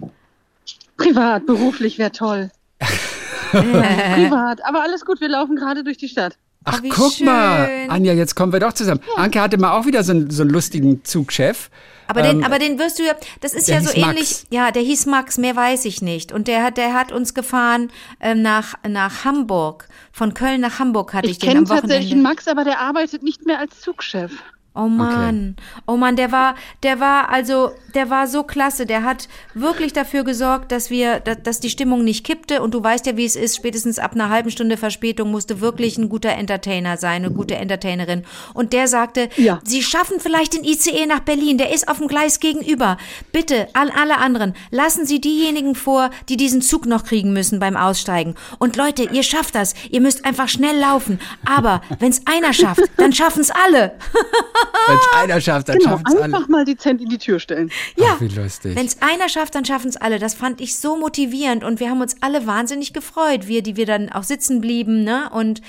Privat, beruflich wäre toll. Privat, aber alles gut, wir laufen gerade durch die Stadt. Ach, Oh, guck mal. schön. Anja, jetzt kommen wir doch zusammen. Anke hatte mal auch wieder so einen, so einen lustigen Zugchef. Aber, den, Ähm, aber den wirst du ja, das ist ja so ähnlich. Max. Ja, der hieß Max, mehr weiß ich nicht. Und der hat, der hat uns gefahren ähm, nach, nach Hamburg. Von Köln nach Hamburg hatte ich, Ich den kenne am tatsächlich Wochenende. einen Max, aber der arbeitet nicht mehr als Zugchef. Oh Mann, oh Mann, der war, der war also, der war so klasse. Der hat wirklich dafür gesorgt, dass wir, dass, dass die Stimmung nicht kippte. Und du weißt ja, wie es ist. Spätestens ab einer halben Stunde Verspätung musste wirklich ein guter Entertainer sein, eine gute Entertainerin. Und der sagte, Ja. Sie schaffen vielleicht den ICE nach Berlin. Der ist auf dem Gleis gegenüber. Bitte, an alle anderen, lassen Sie diejenigen vor, die diesen Zug noch kriegen müssen beim Aussteigen. Und Leute, ihr schafft das. Ihr müsst einfach schnell laufen. Aber wenn es einer schafft, dann schaffen es alle. Wenn es einer schafft, dann Genau, schaffen es alle. einfach mal dezent in die Tür stellen. Ja, Ach, wie lustig. wenn es einer schafft, dann schaffen es alle. Das fand ich so motivierend und wir haben uns alle wahnsinnig gefreut, wir, die wir dann auch sitzen blieben, ne? Und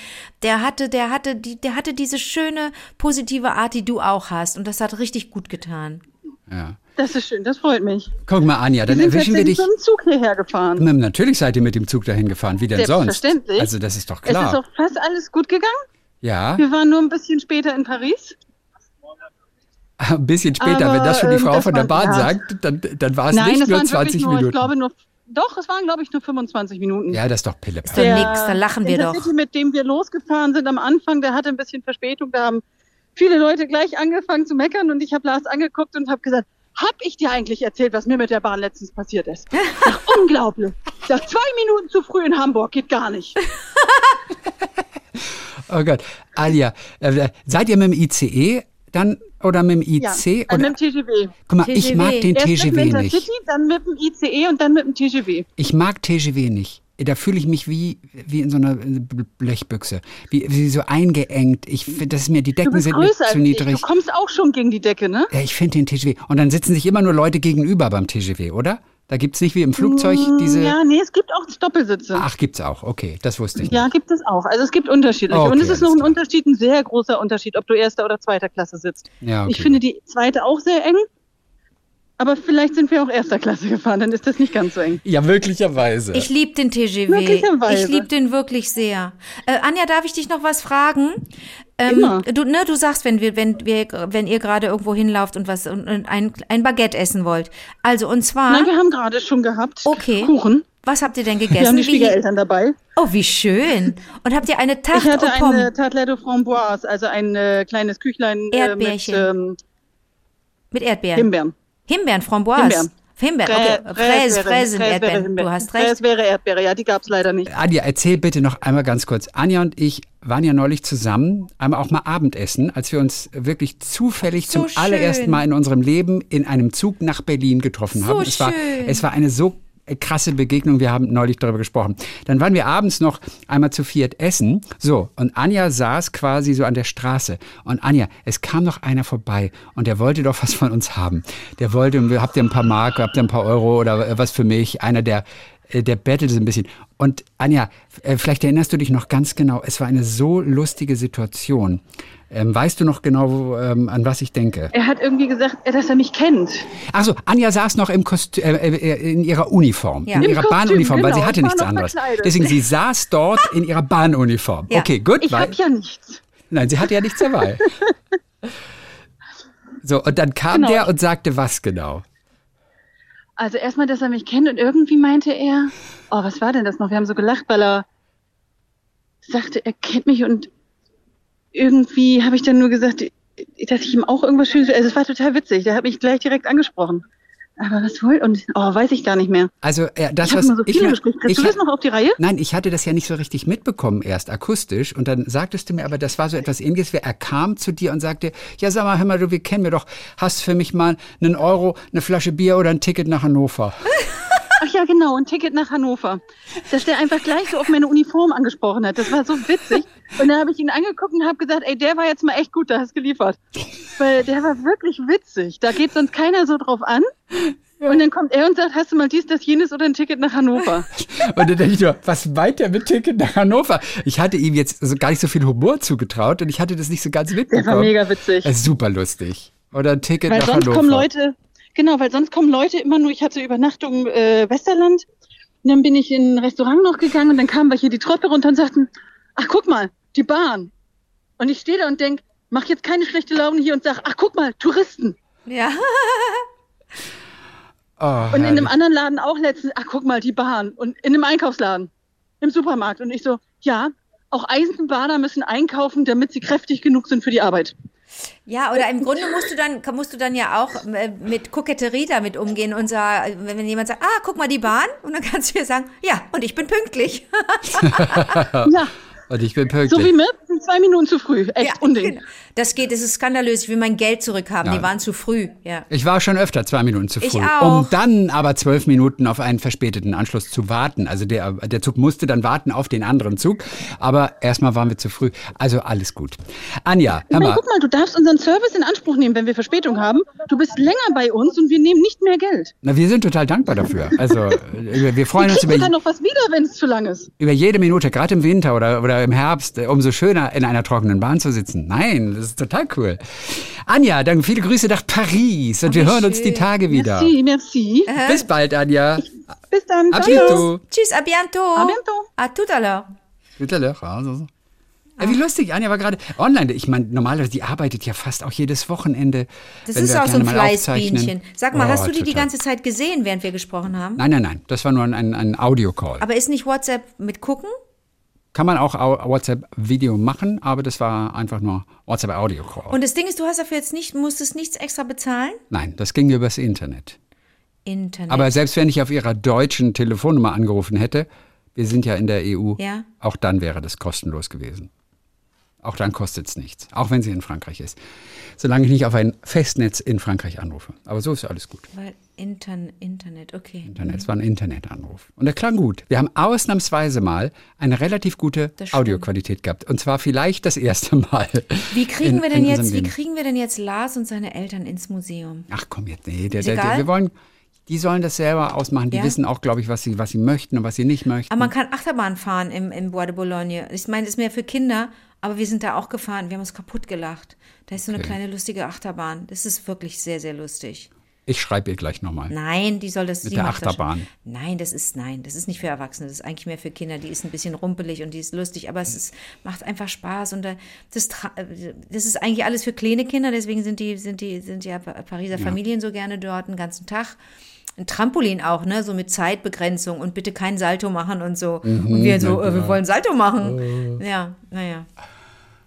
der hatte, der hatte, die, der hatte diese schöne positive Art, die du auch hast und das hat richtig gut getan. Ja. Das ist schön, das freut mich. Guck mal, Anja, dann Wir sind erwischen wir dich. mit dem Zug hierher gefahren. Na, Natürlich seid ihr mit dem Zug dahin gefahren. Wie denn sonst? Selbstverständlich. Also, das ist doch Es ist klar. auch fast alles gut gegangen. ja, Wir waren nur ein bisschen später in Paris. Ein bisschen später. Aber, wenn das schon die ähm, Frau das von der Bahn ja. sagt, dann, dann war es Nein, nicht das nur waren 20 wirklich nur, Minuten. ich glaube nur, doch, es waren glaube ich nur 25 Minuten. ja, das ist doch Doch Pillepalle. Der nix, da lachen wir doch. Intercity, mit dem wir losgefahren sind am Anfang, der hatte ein bisschen Verspätung. Da haben viele Leute gleich angefangen zu meckern und ich habe Lars angeguckt und habe gesagt, hab ich dir eigentlich erzählt, was mir mit der Bahn letztens passiert ist? Sag, unglaublich. Sag, zwei Minuten zu früh in Hamburg geht gar nicht. Oh Gott. Alia, äh, seid ihr mit dem ICE dann oder mit dem Ja, IC? äh, oder? mit dem TGW. Guck mal, ich TGW. mag den Erst mit dem TGW Intercity, nicht. dann mit dem ICE und dann mit dem TGW. Ich mag TGW nicht. Da fühle ich mich wie, wie in so einer Blechbüchse. Wie, wie so eingeengt. Ich finde, das ist mir, die Decken sind mir zu ich. niedrig. Du kommst auch schon gegen die Decke, ne? Ja, ich finde den TGW. Und dann sitzen sich immer nur Leute gegenüber beim TGW, oder? Da gibt es nicht wie im Flugzeug diese. Mm, Ja, nee, es gibt auch Doppelsitze. Ach, gibt's auch. Okay, das wusste ich nicht. Ja, gibt es auch. Also es gibt unterschiedliche. Okay, und es ist noch ein klar. Unterschied, ein sehr großer Unterschied, ob du erster oder zweiter Klasse sitzt. Ja, okay. Ich finde die zweite auch sehr eng. Aber vielleicht sind wir auch erster Klasse gefahren, dann ist das nicht ganz so eng. Ja, möglicherweise. Ich liebe den TGW. Möglicherweise. Ich liebe den wirklich sehr. Äh, Anja, darf ich dich noch was fragen? Ähm, Immer. Du, ne, du sagst, wenn wir, wenn wir, wenn ihr gerade irgendwo hinlauft und was und, und ein, ein Baguette essen wollt. Also und zwar, Nein, wir haben gerade schon gehabt Okay. Kuchen. was habt ihr denn Wir gegessen? haben die Wie- Schwiegereltern dabei. oh, wie schön. Und habt ihr eine Ich Tarte hatte aux Pommes eine Tartelette Framboise, also ein äh, kleines Küchlein äh, mit ähm, mit Erdbeeren? Himbeeren. Himbeeren, Framboise. Himbeeren. Himbeeren, okay. Fräse, Fräse sind Erdbeeren. Du hast recht. Fräse wäre Erdbeere, ja, die gab's leider nicht. Anja, erzähl bitte noch einmal ganz kurz. Anja und ich waren ja neulich zusammen, einmal auch mal Abendessen, als wir uns wirklich zufällig So zum allerersten schön. Mal in unserem Leben in einem Zug nach Berlin getroffen So haben. Es war, schön. es war eine so krasse Begegnung. Wir haben neulich darüber gesprochen. Dann waren wir abends noch einmal zu viert essen. So, und Anja saß quasi so an der Straße. Und Anja, es kam noch einer vorbei und der wollte doch was von uns haben. Der wollte, habt ihr ein paar Mark, habt ihr ein paar Euro oder was für mich? Einer, der der bettelte so ein bisschen. Und Anja, äh, vielleicht erinnerst du dich noch ganz genau, es war eine so lustige Situation. Ähm, weißt du noch genau, wo, ähm, an was ich denke? Er hat irgendwie gesagt, äh, dass er mich kennt. Achso, Anja saß noch im Kostü äh, äh, in ihrer Uniform, Ja. in Im ihrer Kostüm, Bahnuniform, weil genau. sie hatte Ich war nichts anderes. verkleidet. Deswegen, sie saß dort in ihrer Bahnuniform. Ja. Okay, gut. Ich weil- habe ja nichts. Nein, sie hatte ja nichts dabei. so, und dann kam Genau. der und sagte was genau? Also erstmal, dass er mich kennt und irgendwie meinte er, oh, was war denn das noch? Wir haben so gelacht, weil er sagte, er kennt mich und irgendwie habe ich dann nur gesagt, dass ich ihm auch irgendwas Schönes, also es war total witzig, der hat mich gleich direkt angesprochen. Aber was wohl, und, oh, weiß ich gar nicht mehr. Also, äh, das, Ich was so viele ich. Kriegst ich, du das noch auf die Reihe? Nein, ich hatte das ja nicht so richtig mitbekommen erst akustisch und dann sagtest du mir, aber das war so etwas ähnliches, wie er kam zu dir und sagte, ja sag mal, hör mal, du, wir kennen wir doch, hast für mich mal einen Euro, eine Flasche Bier oder ein Ticket nach Hannover. Ach ja, genau, ein Ticket nach Hannover. Dass der einfach gleich so auf meine Uniform angesprochen hat. Das war so witzig. Und dann habe ich ihn angeguckt und habe gesagt, ey, der war jetzt mal echt gut, da hast geliefert. Weil der war wirklich witzig. Da geht sonst keiner so drauf an. Und dann kommt er und sagt, hast du mal dies, das, jenes oder ein Ticket nach Hannover? Und dann denke ich nur, was meint er mit Ticket nach Hannover? Ich hatte ihm jetzt so gar nicht so viel Humor zugetraut und ich hatte das nicht so ganz Der mitbekommen. war mega witzig. Das ist super lustig. Oder ein Ticket Weil nach sonst Hannover. kommen Leute, genau, weil sonst kommen Leute immer nur, ich hatte Übernachtung äh, Westerland. Und dann bin ich in ein Restaurant noch gegangen und dann kamen wir hier die Treppe runter und sagten, ach guck mal, die Bahn. Und ich stehe da und denk, mach jetzt keine schlechte Laune hier und sag, ach guck mal, Touristen. Ja. Oh, Und in einem anderen Laden auch letztens, ach guck mal, die Bahn. Und in einem Einkaufsladen, im Supermarkt. Und ich so, ja, auch Eisenbahner müssen einkaufen, damit sie kräftig genug sind für die Arbeit. Ja, oder im Grunde musst du dann, musst du dann ja auch äh, mit Koketterie damit umgehen. Und sagen, wenn wenn jemand sagt, ah, guck mal die Bahn, und dann kannst du dir sagen, ja, und ich bin pünktlich. Ja, Und ich bin so pünktlich. wie mit, zwei Minuten zu früh. Echt ja, Unding. genau. Das geht, das ist skandalös. Ich will mein Geld zurückhaben. Ja. Die waren zu früh. Ja. Ich war schon öfter zwei Minuten zu Ich früh, auch. um dann aber zwölf Minuten auf einen verspäteten Anschluss zu warten. Also der, der Zug musste dann warten auf den anderen Zug, aber erstmal waren wir zu früh. Also alles gut. Anja, hör Ich mal, guck mal, du darfst unseren Service in Anspruch nehmen, wenn wir Verspätung haben. Du bist länger bei uns und wir nehmen nicht mehr Geld. na, wir sind total dankbar dafür. Also äh, wir freuen uns Kriegst du über, dann noch was wieder, wenn es zu lang ist? über jede Minute, gerade im Winter oder, oder im Herbst, äh, umso schöner in einer trockenen Bahn zu sitzen. Nein, das ist total cool. Anja, dann viele Grüße nach Paris und wir wie hören uns schön. die Tage wieder. Merci, merci. Bis bald, Anja. Bis dann. A Ciao. bientôt. Tschüss, à bientôt. À bientôt. À tout à l'heure. Tout à l'heure, also so. Ja, wie lustig, Anja war gerade online. Ich meine, normalerweise, die arbeitet ja fast auch jedes Wochenende. Das wenn ist wir auch so ein. Fleißbienchen. Sag mal, Oh, hast du die die total. ganze Zeit gesehen, während wir gesprochen haben? Nein, nein, nein. Das war nur ein, ein, ein Audio-Call. Aber ist nicht WhatsApp mit gucken? Kann man auch Au- WhatsApp-Video machen, aber das war einfach nur WhatsApp-Audio-Call. Und das Ding ist, du hast dafür jetzt nicht, musstest nichts extra bezahlen? Nein, das ging übers Internet. Internet. Aber selbst wenn ich auf ihrer deutschen Telefonnummer angerufen hätte, wir sind ja in der EU, Ja. auch dann wäre das kostenlos gewesen. Auch dann kostet es nichts, auch wenn sie in Frankreich ist. Solange ich nicht auf ein Festnetz in Frankreich anrufe. Aber so ist alles gut. Weil Intern Internet, okay. Internet, es war ein Internetanruf. Und der klang gut. Wir haben ausnahmsweise mal eine relativ gute. Audioqualität gehabt. Und zwar vielleicht das erste Mal. Wie kriegen in- wir denn jetzt, wie kriegen wir denn jetzt Lars und seine Eltern ins Museum? Ach komm jetzt, nee, der, der, der, wir wollen, die sollen das selber ausmachen. Die Ja? wissen auch, glaube ich, was sie, was sie möchten und was sie nicht möchten. Aber man kann Achterbahn fahren im, im Bois de Boulogne. Ich meine, das ist mehr für Kinder, aber wir sind da auch gefahren. Wir haben uns kaputt gelacht. Da ist so eine Okay. kleine lustige Achterbahn. Das ist wirklich sehr, sehr lustig. Ich schreibe ihr gleich nochmal. Nein, die soll das Mit die der macht das. Achterbahn. Nein, das ist nein, das ist nicht für Erwachsene. Das ist eigentlich mehr für Kinder. Die ist ein bisschen rumpelig und die ist lustig, aber es ist, macht einfach Spaß und da, das, äh, das ist eigentlich alles für kleine Kinder. Deswegen sind die sind die sind ja Pa- Pariser Familien so gerne dort einen ganzen Tag. Ein Trampolin auch, ne, so mit Zeitbegrenzung und bitte kein Salto machen und so. Mhm, und wir so, äh, wir wollen Salto machen. Ja, naja.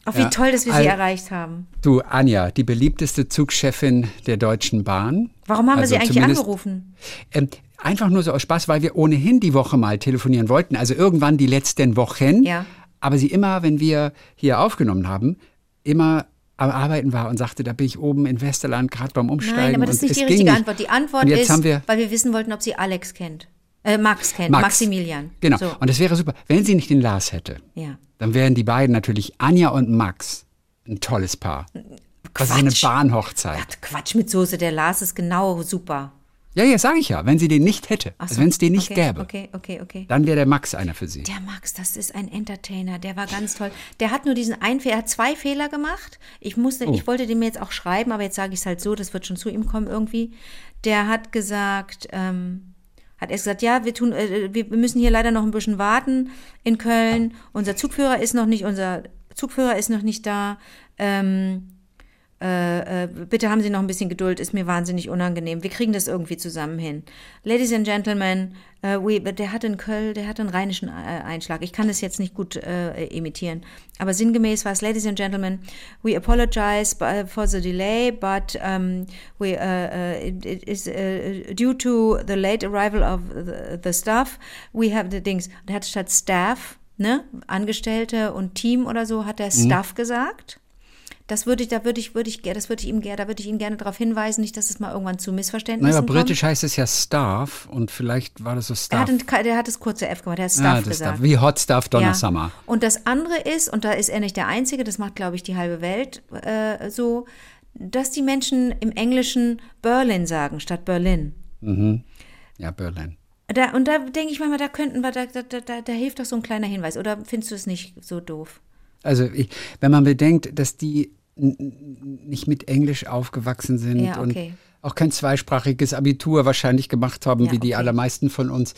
Auch wie Ja. toll, dass wir sie Al- erreicht haben. Du, Anja, die beliebteste Zugchefin der Deutschen Bahn. Warum haben Also wir sie eigentlich angerufen? Ähm, einfach nur so aus Spaß, weil wir ohnehin die Woche mal telefonieren wollten. Also irgendwann die letzten Wochen. Ja. Aber sie immer, wenn wir hier aufgenommen haben, immer am Arbeiten war und sagte, da bin ich oben in Westerland gerade beim Umsteigen. Nein, aber das ist nicht die richtige. Antwort. Die Antwort ist, weil wir wissen wollten, ob sie Alex kennt. Äh, Max kennt, Max. Maximilian. Genau. So. Und das wäre super. Wenn sie nicht den Lars hätte, Ja. dann wären die beiden natürlich Anja und Max ein tolles Paar. Das ist eine Quatsch. Bahnhochzeit. Ach, Quatsch mit Soße, der Lars ist genau super. Ja, ja, sage ich ja. Wenn sie den nicht hätte, also so, wenn es den nicht okay, gäbe, Okay, okay, okay. dann wäre der Max einer für sie. Der Max, das ist ein Entertainer, der war ganz toll. Der hat nur diesen einen Fehler, er hat zwei Fehler gemacht. Ich musste, Oh. ich wollte dem jetzt auch schreiben, aber jetzt sage ich es halt so, das wird schon zu ihm kommen irgendwie. Der hat gesagt, ähm, hat erst gesagt, ja, wir tun, äh, wir müssen hier leider noch ein bisschen warten in Köln. Unser Zugführer ist noch nicht, unser Zugführer ist noch nicht da. Ähm, äh, äh, bitte haben Sie noch ein bisschen Geduld, ist mir wahnsinnig unangenehm. Wir kriegen das irgendwie zusammen hin. Ladies and Gentlemen, äh, we, der hat in Köln, der hat einen rheinischen äh, Einschlag. Ich kann das jetzt nicht gut äh, imitieren. Aber sinngemäß war es, Ladies and Gentlemen, we apologize for the delay, but um, we, uh, uh, it, it is uh, due to the late arrival of the, the staff, we have the things. Der hat statt Staff, ne, Angestellte und Team oder so, hat er Staff gesagt. Das würde ich, da würde ich, würde ich, das würde ich ihm gerne, da würde ich ihn gerne darauf hinweisen, nicht, dass es mal irgendwann zu Missverständnissen Naja, kommt. britisch heißt es ja Staff und vielleicht war das so Er Staff. hat, ein, der hat das kurze F gemacht, der hat ah, das gesagt. Stuff. Wie Hot Stuff Donna Ja. Summer. Und das andere ist, und da ist er nicht der Einzige, das macht, glaube ich, die halbe Welt äh, so, dass die Menschen im Englischen Berlin sagen statt Berlin. Ja, Berlin. Da, und da denke ich manchmal, da könnten wir, da, da, da, da hilft doch so ein kleiner Hinweis. Oder findest du es nicht so doof? Also ich, wenn man bedenkt, dass die nicht mit Englisch aufgewachsen sind Ja, okay. und auch kein zweisprachiges Abitur wahrscheinlich gemacht haben, Ja, wie die okay. allermeisten von uns,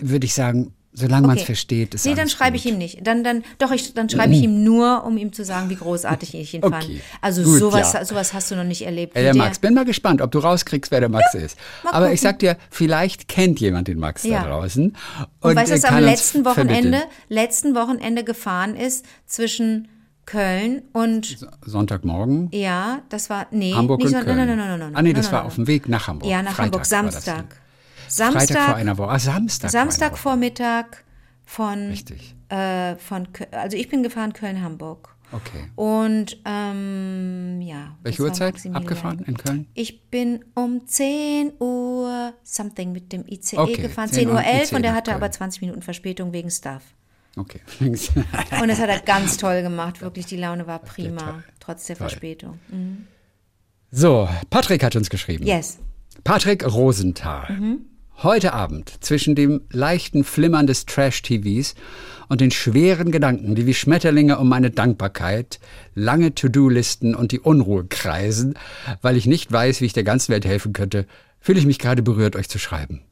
würde ich sagen, solange man es Okay. versteht, ist Nee, dann schreibe ich ihm nicht. Dann, dann, doch, ich, dann schreibe ich ihm nur, um ihm zu sagen, wie großartig ich ihn fand. Okay. Also Gut, sowas, ja. sowas hast du noch nicht erlebt. Ja, wie der Max. Bin mal gespannt, ob du rauskriegst, wer der Max ist. mal Aber gucken. ich sag dir, vielleicht kennt jemand den Max Ja. da draußen. Und weißt du, äh, was am letzten Wochenende, vermitteln. letzten Wochenende gefahren ist zwischen Köln und Sonntagmorgen, ja, das war nee, Hamburg nicht und Köln. nein, nein, nein, nein, ah nee, das war auf dem Weg nach Hamburg. Ja, nach Freitag Hamburg Samstag. dann. Freitag vor Samstag, einer Woche. Ah, Samstag. vor einer Samstag Woche. Vormittag von Richtig. äh, von also ich bin gefahren Köln Hamburg. Okay. Und ähm, ja. Welche Uhrzeit abgefahren in Köln? Ich bin um 10 Uhr something mit dem ICE Okay, gefahren. 10 10 Uhr Uhr 11 ICE und der nach hatte aber 20 Minuten Verspätung wegen Stuff. Okay. Und das hat er ganz toll gemacht. Wirklich, die Laune war prima, trotz der Toll. Verspätung. Mhm. so, Patrick hat uns geschrieben. Yes. Patrick Rosenthal. Mhm. Heute Abend zwischen dem leichten Flimmern des Trash-TVs und den schweren Gedanken, die wie Schmetterlinge um meine Dankbarkeit, lange To-Do-Listen und die Unruhe kreisen, weil ich nicht weiß, wie ich der ganzen Welt helfen könnte, fühle ich mich gerade berührt, euch zu schreiben.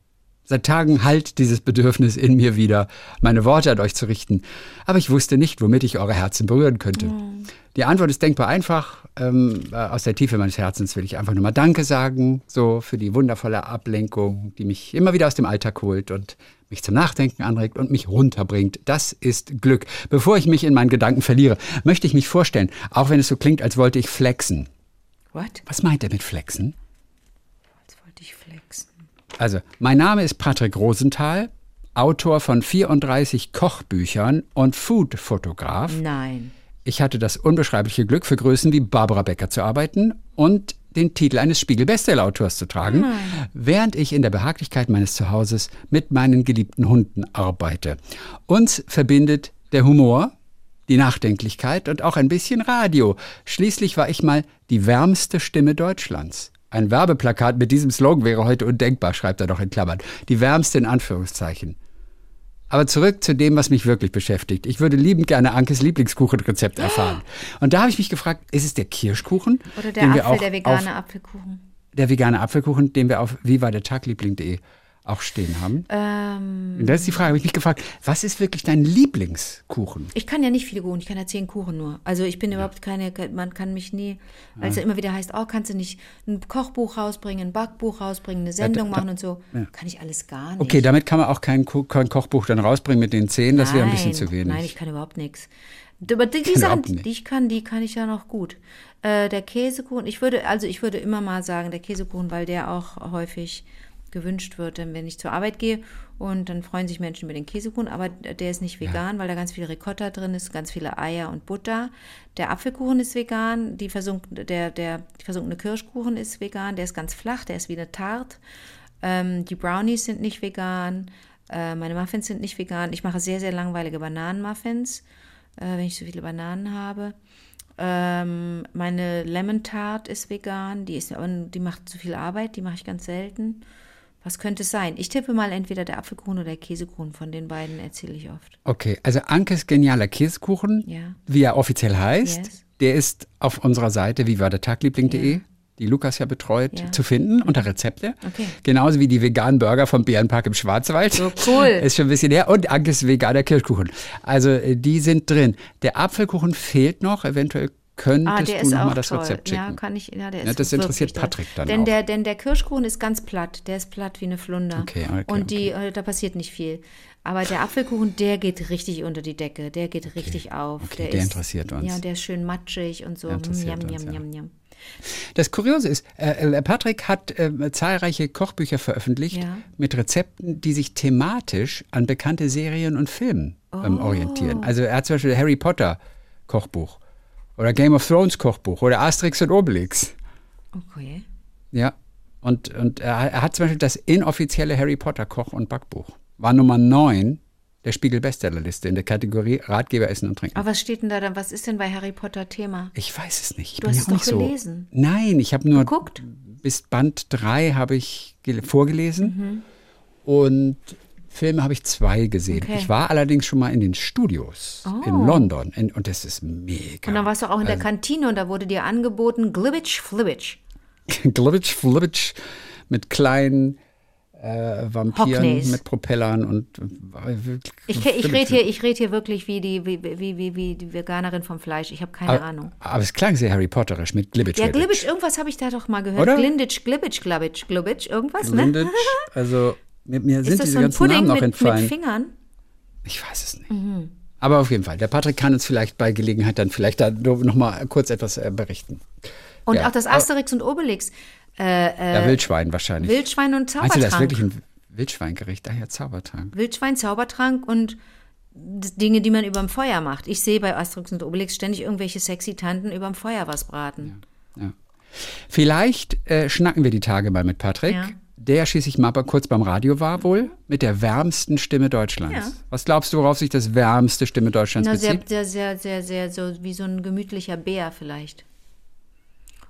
Seit Tagen halt dieses Bedürfnis in mir wieder, meine Worte an euch zu richten, aber ich wusste nicht, womit ich eure Herzen berühren könnte. Die Antwort ist denkbar einfach. Ähm, äh, aus der Tiefe meines Herzens will ich einfach nur mal Danke sagen, so für die wundervolle Ablenkung, die mich immer wieder aus dem Alltag holt und mich zum Nachdenken anregt und mich runterbringt. Das ist Glück. Bevor ich mich in meinen Gedanken verliere, möchte ich mich vorstellen, auch wenn es so klingt, als wollte ich flexen. What? Was meint er mit flexen? Jetzt wollte ich flexen. Also, mein Name ist Patrick Rosenthal, Autor von 34 Kochbüchern und Food-Fotograf. Nein. Ich hatte das unbeschreibliche Glück, für Größen wie Barbara Becker zu arbeiten und den Titel eines Spiegel-Bestseller-Autors zu tragen, während ich in der Behaglichkeit meines Zuhauses mit meinen geliebten Hunden arbeite. Uns verbindet der Humor, die Nachdenklichkeit und auch ein bisschen Radio. Schließlich war ich mal die wärmste Stimme Deutschlands. Ein Werbeplakat mit diesem Slogan wäre heute undenkbar, schreibt er doch in Klammern. Die wärmste in Anführungszeichen. Aber zurück zu dem, was mich wirklich beschäftigt. Ich würde liebend gerne Ankes Lieblingskuchenrezept erfahren. Und da habe ich mich gefragt, ist es der Kirschkuchen? Oder der den wir Apfel, auch der vegane Apfelkuchen. der vegane Apfelkuchen, den wir auf wie war der Tagliebling.de auch stehen haben. Ähm, da ist die Frage, habe ich mich gefragt, was ist wirklich dein Lieblingskuchen? ich kann ja nicht viele Kuchen, ich kann ja zehn Kuchen nur. Also ich bin überhaupt keine, man kann mich nie, weil es ja immer wieder heißt, oh, kannst du nicht ein Kochbuch rausbringen, ein Backbuch rausbringen, eine Sendung da- machen und so. Kann ich alles gar nicht. Okay, damit kann man auch kein, kein Kochbuch dann rausbringen mit den zehn, das wäre ein bisschen zu wenig. Nein, ich kann überhaupt nichts. Aber die, die Sachen, die ich kann, die kann ich ja noch gut. Äh, der Käsekuchen, ich würde, also ich würde immer mal sagen, der Käsekuchen, weil der auch häufig gewünscht wird, wenn ich zur Arbeit gehe und dann freuen sich Menschen über den Käsekuchen, aber der ist nicht vegan, weil da ganz viel Ricotta drin ist, ganz viele Eier und Butter. Der Apfelkuchen ist vegan, die versunk, der, der versunkene Kirschkuchen ist vegan, der ist ganz flach, der ist wie eine Tarte. Ähm, die Brownies sind nicht vegan. Äh, meine Muffins sind nicht vegan. Ich mache sehr, sehr langweilige Bananenmuffins, äh, wenn ich so viele Bananen habe. Ähm, meine Lemon Tart ist vegan. Die, ist, die macht zu viel Arbeit. Die mache ich ganz selten. Was könnte es sein? Ich tippe mal entweder der Apfelkuchen oder der Käsekuchen. Von den beiden erzähle ich oft. Okay, also Ankes genialer Käsekuchen, Ja. wie er offiziell heißt, Yes. der ist auf unserer Seite wie war der Tagliebling.de, die Lukas ja betreut, Ja. zu finden unter Rezepte. Okay. Genauso wie die veganen Burger vom Bärenpark im Schwarzwald. So cool. Ist schon ein bisschen her. Und Ankes veganer Kirschkuchen. Also äh, die sind drin. Der Apfelkuchen fehlt noch. Eventuell könntest Ah, der du ist nochmal das toll. Rezept schicken. Ja, kann ich. Ja, der Ja, ist das interessiert. Patrick dann denn auch. Der, denn der Kirschkuchen ist ganz platt. Der ist platt wie eine Flunder. Okay, okay, Und die, äh, da passiert nicht viel. Aber der Apfelkuchen, der geht richtig unter die Decke. Der geht richtig auf. Okay, der interessiert uns. Ja, der ist schön matschig und so. Der interessiert uns, ja. njam, njam. Das Kuriose ist, äh, äh, Patrick hat äh, zahlreiche Kochbücher veröffentlicht Ja. mit Rezepten, die sich thematisch an bekannte Serien und Filmen ähm, Oh. orientieren. Also er hat zum Beispiel Harry Potter Kochbuch oder Game of Thrones Kochbuch oder Asterix und Obelix. Okay. Ja. Und, und er, er hat zum Beispiel das inoffizielle Harry Potter Koch- und Backbuch. War Nummer 9 der Spiegel Bestsellerliste in der Kategorie Ratgeber Essen und Trinken. Aber was steht denn da dann? Was ist denn bei Harry Potter Thema? Ich weiß es nicht. Ich Du hast ja es nicht doch so. gelesen. Nein, ich habe nur Geguckt? bis Band 3 habe ich gel- vorgelesen Mhm. und Filme habe ich zwei gesehen. Okay. Ich war allerdings schon mal in den Studios Oh. in London in, und das ist mega. Und dann warst du auch in Also der Kantine und da wurde dir angeboten Glibbitsch Flibbitsch. Glitch, Flibbitch mit kleinen äh, Vampiren Hockneys. mit Propellern und äh, Ich, ich rede hier, ich red hier wirklich wie die, wie, wie, wie, wie die Veganerin vom Fleisch. Ich habe keine aber, Ahnung. aber es klang sehr Harry Potterisch mit Glibbitch. Ja, Glibbitsch, irgendwas habe ich da doch mal gehört. Oder? Glinditsch, Glibbitsch, Glabbitsch, Glubbitsch, irgendwas, ne? Glinditch, also mir, mir sind diese so ganzen Pudding Namen noch mit, entfallen. mit Fingern? Ich weiß es nicht. Mhm. Aber auf jeden Fall, der Patrick kann uns vielleicht bei Gelegenheit dann vielleicht da noch mal kurz etwas äh, berichten. Und Ja, auch das aber- Asterix und Obelix. ja, Wildschwein wahrscheinlich. Wildschwein und Meinst du, das ist Zaubertrank. wirklich ein Wildschweingericht? Daher Zaubertrank. Wildschwein, Zaubertrank und Dinge, die man überm Feuer macht. Ich sehe bei Asterix und Obelix ständig irgendwelche sexy Tanten überm Feuer was braten. Ja. Vielleicht äh, schnacken wir die Tage mal mit Patrick. Ja. Der schließlich mal kurz beim Radio war wohl, mit der wärmsten Stimme Deutschlands. Ja. Was glaubst du, worauf sich das wärmste Stimme Deutschlands Na, sehr, bezieht? sehr, sehr, sehr, sehr, so wie so ein gemütlicher Bär vielleicht.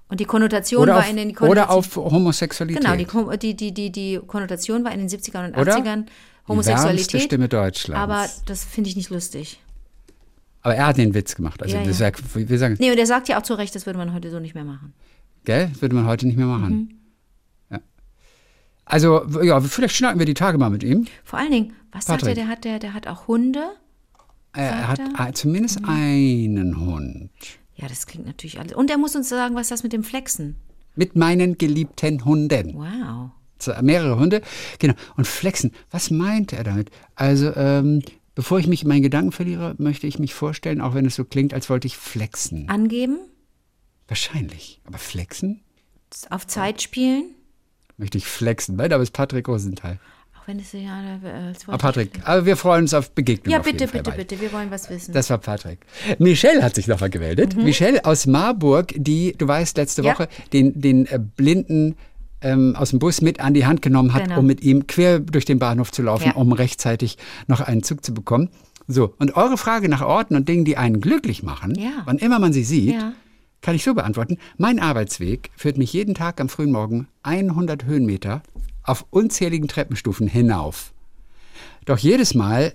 Und die Konnotation Oder war auf, in den oder Konnotation- auf Homosexualität. Genau, die, die, die, die, Konnotation war in den 70ern und Oder? 80ern Die wärmste Homosexualität. Stimme Deutschlands. Aber das finde ich nicht lustig. Aber er hat den Witz gemacht. Also Ja, ja. wär- wir sagen, Nee, und er sagt ja auch zu Recht, das würde man heute so nicht mehr machen. gell, würde man heute nicht mehr machen. Mhm. Also, ja, vielleicht schnacken wir die Tage mal mit ihm. Vor allen Dingen, was sagt er, Patrick. der hat, der, der hat auch Hunde? Er hat äh, zumindest Mhm. einen Hund. Ja, das klingt natürlich alles. Und er muss uns sagen, was ist das mit dem Flexen? Mit meinen geliebten Hunden. Wow. So, mehrere Hunde. Genau. Und flexen. Was meint er damit? Also, ähm, bevor ich mich in meinen Gedanken verliere, möchte ich mich vorstellen, auch wenn es so klingt, als wollte ich flexen. Angeben? Wahrscheinlich. Aber flexen? Auf Zeit spielen? Möchte ich flexen. Mein Name ist Patrick Rosenthal. Auch wenn es ja. Äh, Ah, Patrick, aber wir freuen uns auf Begegnung. Ja, auf bitte, bitte, bald. bitte. Wir wollen was wissen. Das war Patrick. Michelle hat sich nochmal gemeldet. Michelle aus Marburg, die, du weißt, letzte Ja. Woche den, den äh, Blinden ähm, aus dem Bus mit an die Hand genommen hat, Genau. um mit ihm quer durch den Bahnhof zu laufen, Ja. um rechtzeitig noch einen Zug zu bekommen. So, und eure Frage nach Orten und Dingen, die einen glücklich machen, Ja. wann immer man sie sieht, Ja. Kann ich so beantworten. Mein Arbeitsweg führt mich jeden Tag am frühen Morgen 100 Höhenmeter auf unzähligen Treppenstufen hinauf. Doch jedes Mal,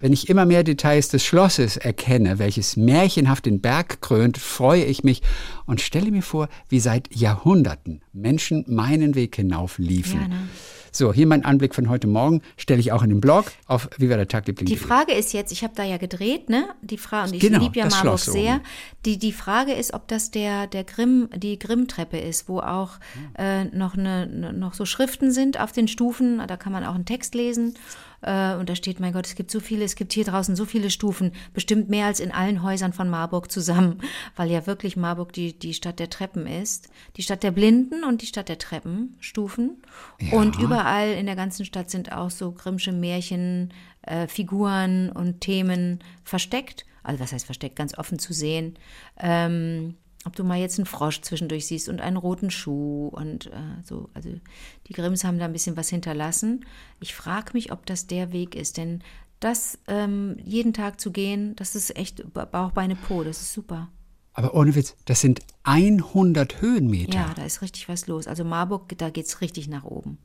wenn ich immer mehr Details des Schlosses erkenne, welches märchenhaft den Berg krönt, freue ich mich und stelle mir vor, wie seit Jahrhunderten Menschen meinen Weg hinauf liefen. Ja, ne? So, hier mein Anblick von heute Morgen stelle ich auch in den Blog auf wie war der Tagliebling. Die Frage ist jetzt, ich habe da ja gedreht, ne? Die Frage und ich Genau, liebe ja Marburg sehr. oben. Die, die Frage ist, ob das der, der Grimm, die Grimm-Treppe ist, wo auch äh, noch, eine, ne- noch so Schriften sind auf den Stufen. Da kann man auch einen Text lesen. Äh, und da steht, mein Gott, es gibt so viele, es gibt hier draußen so viele Stufen, bestimmt mehr als in allen Häusern von Marburg zusammen, weil ja wirklich Marburg die, die Stadt der Treppen ist. Die Stadt der Blinden und die Stadt der Treppenstufen. Und überall in der ganzen Stadt sind auch so Grimmsche Märchen, äh, Figuren und Themen versteckt. Also was heißt versteckt? Ganz offen zu sehen. Ähm, ob du mal jetzt einen Frosch zwischendurch siehst und einen roten Schuh und äh, so. Also die Grimms haben da ein bisschen was hinterlassen. Ich frage mich, ob das der Weg ist, denn das ähm, jeden Tag zu gehen, das ist echt Ba- Bauch, Beine, Po, das ist super. Aber ohne Witz, das sind 100 Höhenmeter. Ja, da ist richtig was los. Also Marburg, da geht's richtig nach oben.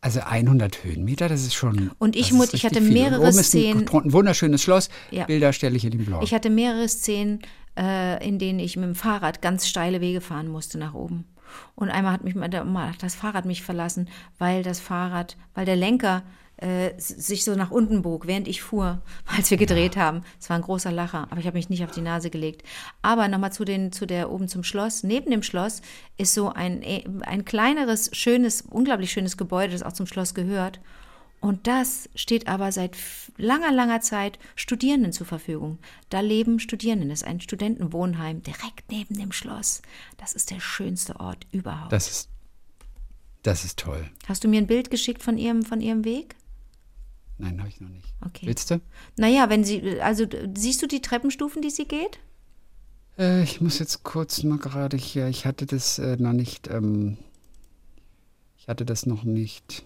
Also 100 Höhenmeter, das ist schon. Und ich das mu- ist ich hatte mehrere Szenen- Ein, ein wunderschönes Schloss. Ja. Bilder stelle ich in den Blog. Ich hatte mehrere Szenen, äh, in denen ich mit dem Fahrrad ganz steile Wege fahren musste nach oben. Und einmal hat mich mal das Fahrrad mich verlassen, weil das Fahrrad, weil der Lenker äh, sich so nach unten bog, während ich fuhr, als wir gedreht haben. Es war ein großer Lacher, aber ich habe mich nicht auf die Nase gelegt. Aber nochmal zu den, zu der oben zum Schloss. Neben dem Schloss ist so ein, äh, ein kleineres, schönes, unglaublich schönes Gebäude, das auch zum Schloss gehört. Und das steht aber seit langer, langer Zeit Studierenden zur Verfügung. Da leben Studierenden. Das ist ein Studentenwohnheim direkt neben dem Schloss. Das ist der schönste Ort überhaupt. Das ist, das ist toll. Hast du mir ein Bild geschickt von ihrem, von ihrem Weg? Nein, habe ich noch nicht. Okay. Willst du? Naja, wenn sie, also siehst du die Treppenstufen, die sie geht? Äh, ich muss jetzt kurz mal gerade hier. Ich hatte das äh, noch nicht. Ähm, ich hatte das noch nicht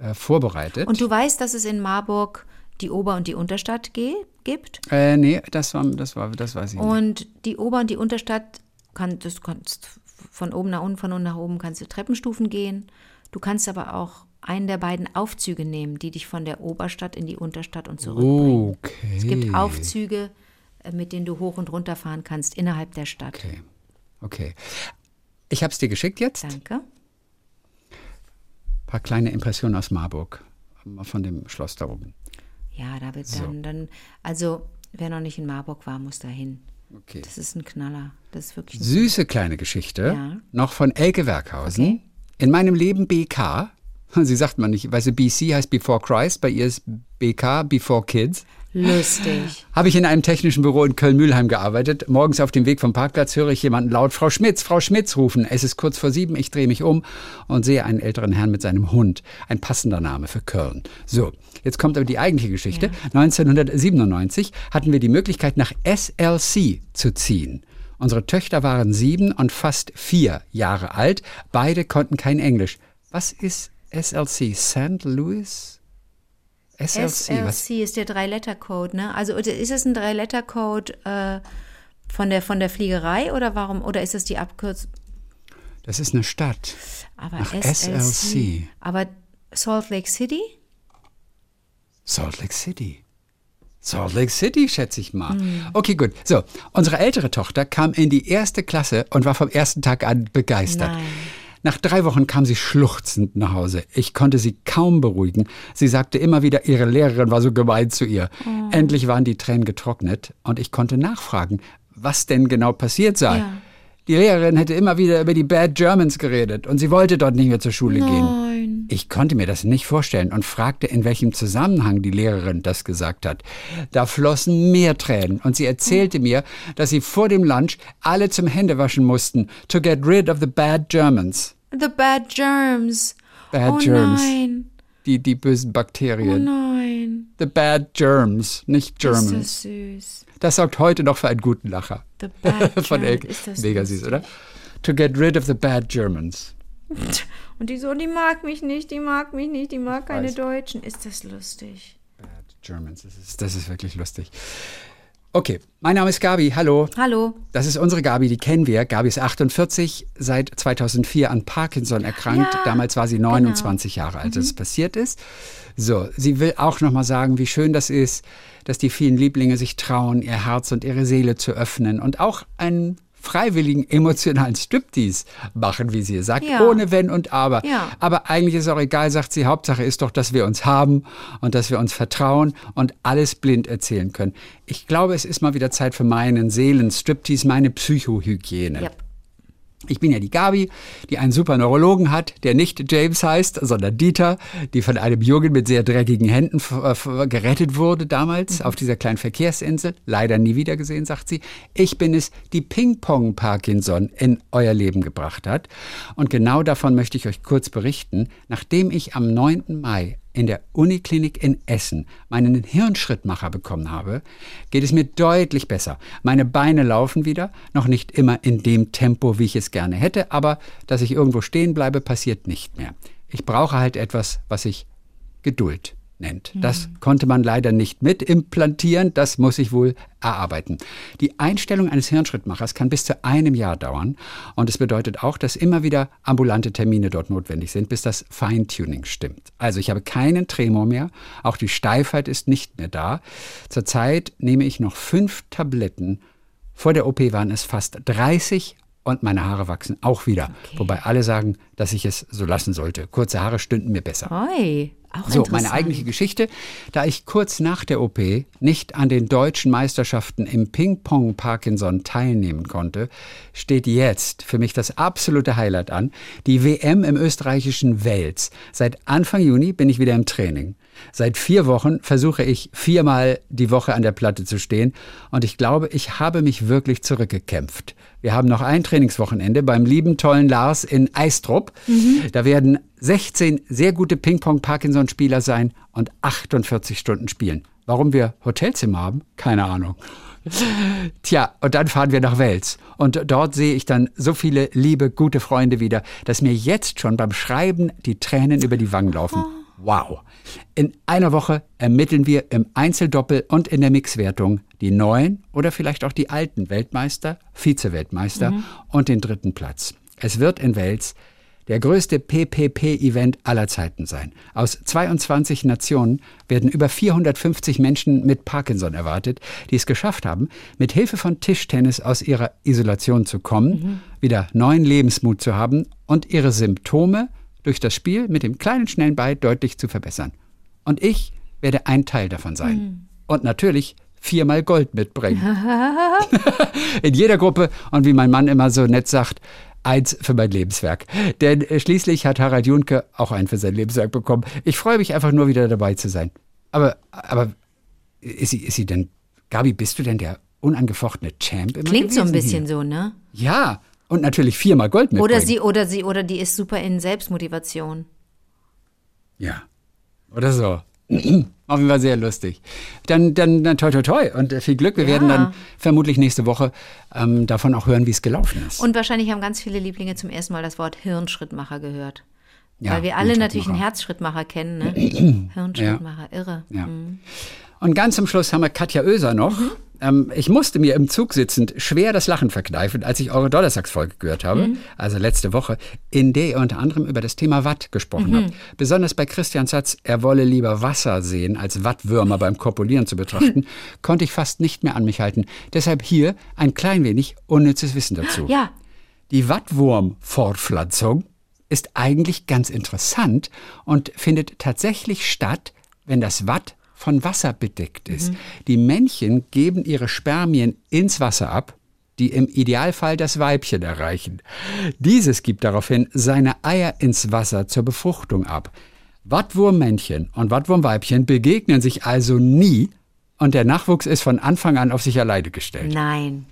äh, vorbereitet. Und du weißt, dass es in Marburg die Ober- und die Unterstadt gibt? äh, nee, das war, das war, das weiß ich nicht. Und die Ober- und die Unterstadt, kann, das kannst von oben nach unten, von unten nach oben kannst du Treppenstufen gehen. Du kannst aber auch einen der beiden Aufzüge nehmen, die dich von der Oberstadt in die Unterstadt und zurückbringen. Okay. Es gibt Aufzüge, äh, mit denen du hoch und runter fahren kannst innerhalb der Stadt. Okay. Okay. Ich habe es dir geschickt jetzt. Danke. Paar kleine Impressionen aus Marburg. Von dem Schloss da oben. Ja, da wird So. dann, dann, also wer noch nicht in Marburg war, muss da hin. Okay. Das ist ein Knaller. Das ist wirklich Süße kleine Geschichte. Ja. Noch von Elke Werkhausen. Okay. In meinem Leben BK. Sie sagt man nicht, weißt du, BC heißt Before Christ, bei ihr ist BK Before Kids. Lustig. Habe ich in einem technischen Büro in Köln-Mühlheim gearbeitet. Morgens auf dem Weg vom Parkplatz höre ich jemanden laut Frau Schmitz, Frau Schmitz rufen. Es ist kurz vor sieben, ich drehe mich um und sehe einen älteren Herrn mit seinem Hund. Ein passender Name für Köln. So, jetzt kommt aber die eigentliche Geschichte. 1997 hatten wir die Möglichkeit, nach SLC zu ziehen. Unsere Töchter waren sieben und fast vier Jahre alt. Beide konnten kein Englisch. Was ist SLC? St. Louis? SLC, was? SLC ist der Drei-Letter-Code, ne? Also ist es ein Drei-Letter-Code äh, von der von der Fliegerei oder warum oder ist es die Abkürzung? Das ist eine Stadt. Aber Nach SLC. SLC. Aber Salt Lake City? Salt Lake City. Salt Lake City, schätze ich mal. Hm. Okay, gut. So, unsere ältere Tochter kam in die erste Klasse und war vom ersten Tag an begeistert. Nein. Nach drei Wochen kam sie schluchzend nach Hause. Ich konnte sie kaum beruhigen. Sie sagte immer wieder, ihre Lehrerin war so gemein zu ihr. Oh. Endlich waren die Tränen getrocknet und ich konnte nachfragen, was denn genau passiert sei. Ja. Die Lehrerin hätte immer wieder über die Bad Germans geredet und sie wollte dort nicht mehr zur Schule gehen. Nein. Ich konnte mir das nicht vorstellen und fragte, in welchem Zusammenhang die Lehrerin das gesagt hat. Da flossen mehr Tränen und sie erzählte mir, dass sie vor dem Lunch alle zum Händewaschen mussten, to get rid of the bad Germans. The bad germs. Bad oh germs. nein. Die, die bösen Oh Bakterien. nein. The bad germs, nicht Ist Germans. das süß. Das sorgt heute noch für einen guten Lacher. The bad Von germs. Elke. Ist das Mega süß, oder? To get rid of the bad Germans. Und die so, die mag mich nicht, die mag mich nicht, die mag keine. Deutschen. Ist das lustig? Bad Germans. Das ist, das ist wirklich lustig. Okay, mein Name ist Gabi. Hallo. Hallo. Das ist unsere Gabi, die kennen wir. Gabi ist 48, seit 2004 an Parkinson erkrankt. Ja, Damals war sie 29 Jahre alt, als es passiert ist. So, sie will auch nochmal sagen, wie schön das ist, dass die vielen Lieblinge sich trauen, ihr Herz und ihre Seele zu öffnen und auch einen freiwilligen emotionalen Striptease machen, wie sie sagt, Ja. ohne Wenn und Aber. Ja. Aber eigentlich ist auch egal, sagt sie, Hauptsache ist doch, dass wir uns haben und dass wir uns vertrauen und alles blind erzählen können. Ich glaube, es ist mal wieder Zeit für meinen Seelen-Striptease, meine Psychohygiene. Ja. Ich bin ja die Gabi, die einen super Neurologen hat, der nicht James heißt, sondern Dieter, die von einem Jungen mit sehr dreckigen Händen gerettet wurde damals auf dieser kleinen Verkehrsinsel. Leider nie wieder gesehen, sagt sie. Ich bin es, die Ping-Pong-Parkinson in euer Leben gebracht hat. Und genau davon möchte ich euch kurz berichten, nachdem ich am 9. Mai in der Uniklinik in Essen meinen Hirnschrittmacher bekommen habe, geht es mir deutlich besser. Meine Beine laufen wieder, noch nicht immer in dem Tempo, wie ich es gerne hätte, aber dass ich irgendwo stehen bleibe, passiert nicht mehr. Ich brauche halt etwas, was sich Geduld nennt. Das konnte man leider nicht mit implantieren, das muss ich wohl erarbeiten. Die Einstellung eines Hirnschrittmachers kann bis zu einem Jahr dauern und es bedeutet auch, dass immer wieder ambulante Termine dort notwendig sind, bis das Feintuning stimmt. Also ich habe keinen Tremor mehr, auch die Steifheit ist nicht mehr da. Zurzeit nehme ich noch fünf Tabletten. Vor der OP waren es fast 30 und meine Haare wachsen auch wieder. Wobei alle sagen, dass ich es so lassen sollte. Kurze Haare stünden mir besser. Oi, auch So, meine eigentliche Geschichte. Da ich kurz nach der OP nicht an den deutschen Meisterschaften im Ping-Pong Parkinson teilnehmen konnte, steht jetzt für mich das absolute Highlight an. Die WM im österreichischen Wels. Seit Anfang Juni bin ich wieder im Training. Seit vier Wochen versuche ich viermal die Woche an der Platte zu stehen und ich glaube, ich habe mich wirklich zurückgekämpft. Wir haben noch ein Trainingswochenende beim lieben tollen Lars in Eistrup. Da werden 16 sehr gute Ping-Pong-Parkinson-Spieler sein und 48 Stunden spielen. Warum wir Hotelzimmer haben? Keine Ahnung. Tja, und dann fahren wir nach Wels. Und dort sehe ich dann so viele liebe, gute Freunde wieder, dass mir jetzt schon beim Schreiben die Tränen über die Wangen laufen. Wow. In einer Woche ermitteln wir im Einzeldoppel und in der Mixwertung die neuen oder vielleicht auch die alten Weltmeister, Vize-Weltmeister und den dritten Platz. Es wird in Wels der größte PPP-Event aller Zeiten sein. Aus 22 Nationen werden über 450 Menschen mit Parkinson erwartet, die es geschafft haben, mit Hilfe von Tischtennis aus ihrer Isolation zu kommen, wieder neuen Lebensmut zu haben und ihre Symptome durch das Spiel mit dem kleinen schnellen Ball deutlich zu verbessern. Und ich werde ein Teil davon sein. Und natürlich viermal Gold mitbringen. In jeder Gruppe und wie mein Mann immer so nett sagt, eins für mein Lebenswerk. Denn äh, schließlich hat Harald Junke auch einen für sein Lebenswerk bekommen. Ich freue mich einfach nur wieder dabei zu sein. Aber, aber ist sie, ist sie denn, Gabi, bist du denn der unangefochtene Champ Klingt so ein gewesen bisschen so, ne? Ja, und natürlich viermal Gold mitbringen. Oder sie, oder sie, oder die ist super in Selbstmotivation. Ja. Oder so. Auf jeden Fall sehr lustig. Dann, dann, dann toi, toi, toi und äh, viel Glück. Wir Ja. werden dann vermutlich nächste Woche ähm, davon auch hören, wie es gelaufen ist. Und wahrscheinlich haben ganz viele Lieblinge zum ersten Mal das Wort Hirnschrittmacher gehört. Ja, Weil wir alle natürlich einen. Herzschrittmacher kennen, ne? Hirnschrittmacher, irre. Ja. Und ganz zum Schluss haben wir Katja Oeser noch. Ähm, ich musste mir im Zug sitzend schwer das Lachen verkneifen, als ich eure Donnerstagsfolge gehört habe, also letzte Woche, in der ihr unter anderem über das Thema Watt gesprochen habt. Besonders bei Christians Satz, er wolle lieber Wasser sehen, als Wattwürmer beim Kopulieren zu betrachten, konnte ich fast nicht mehr an mich halten. Deshalb hier ein klein wenig unnützes Wissen dazu. Ja, Die Wattwurmfortpflanzung ist eigentlich ganz interessant und findet tatsächlich statt, wenn das Watt von Wasser bedeckt ist. Die Männchen geben ihre Spermien ins Wasser ab, die im Idealfall das Weibchen erreichen. Dieses gibt daraufhin seine Eier ins Wasser zur Befruchtung ab. Wattwurmmännchen und Wattwurmweibchen begegnen sich also nie und der Nachwuchs ist von Anfang an auf sich alleine gestellt. nein.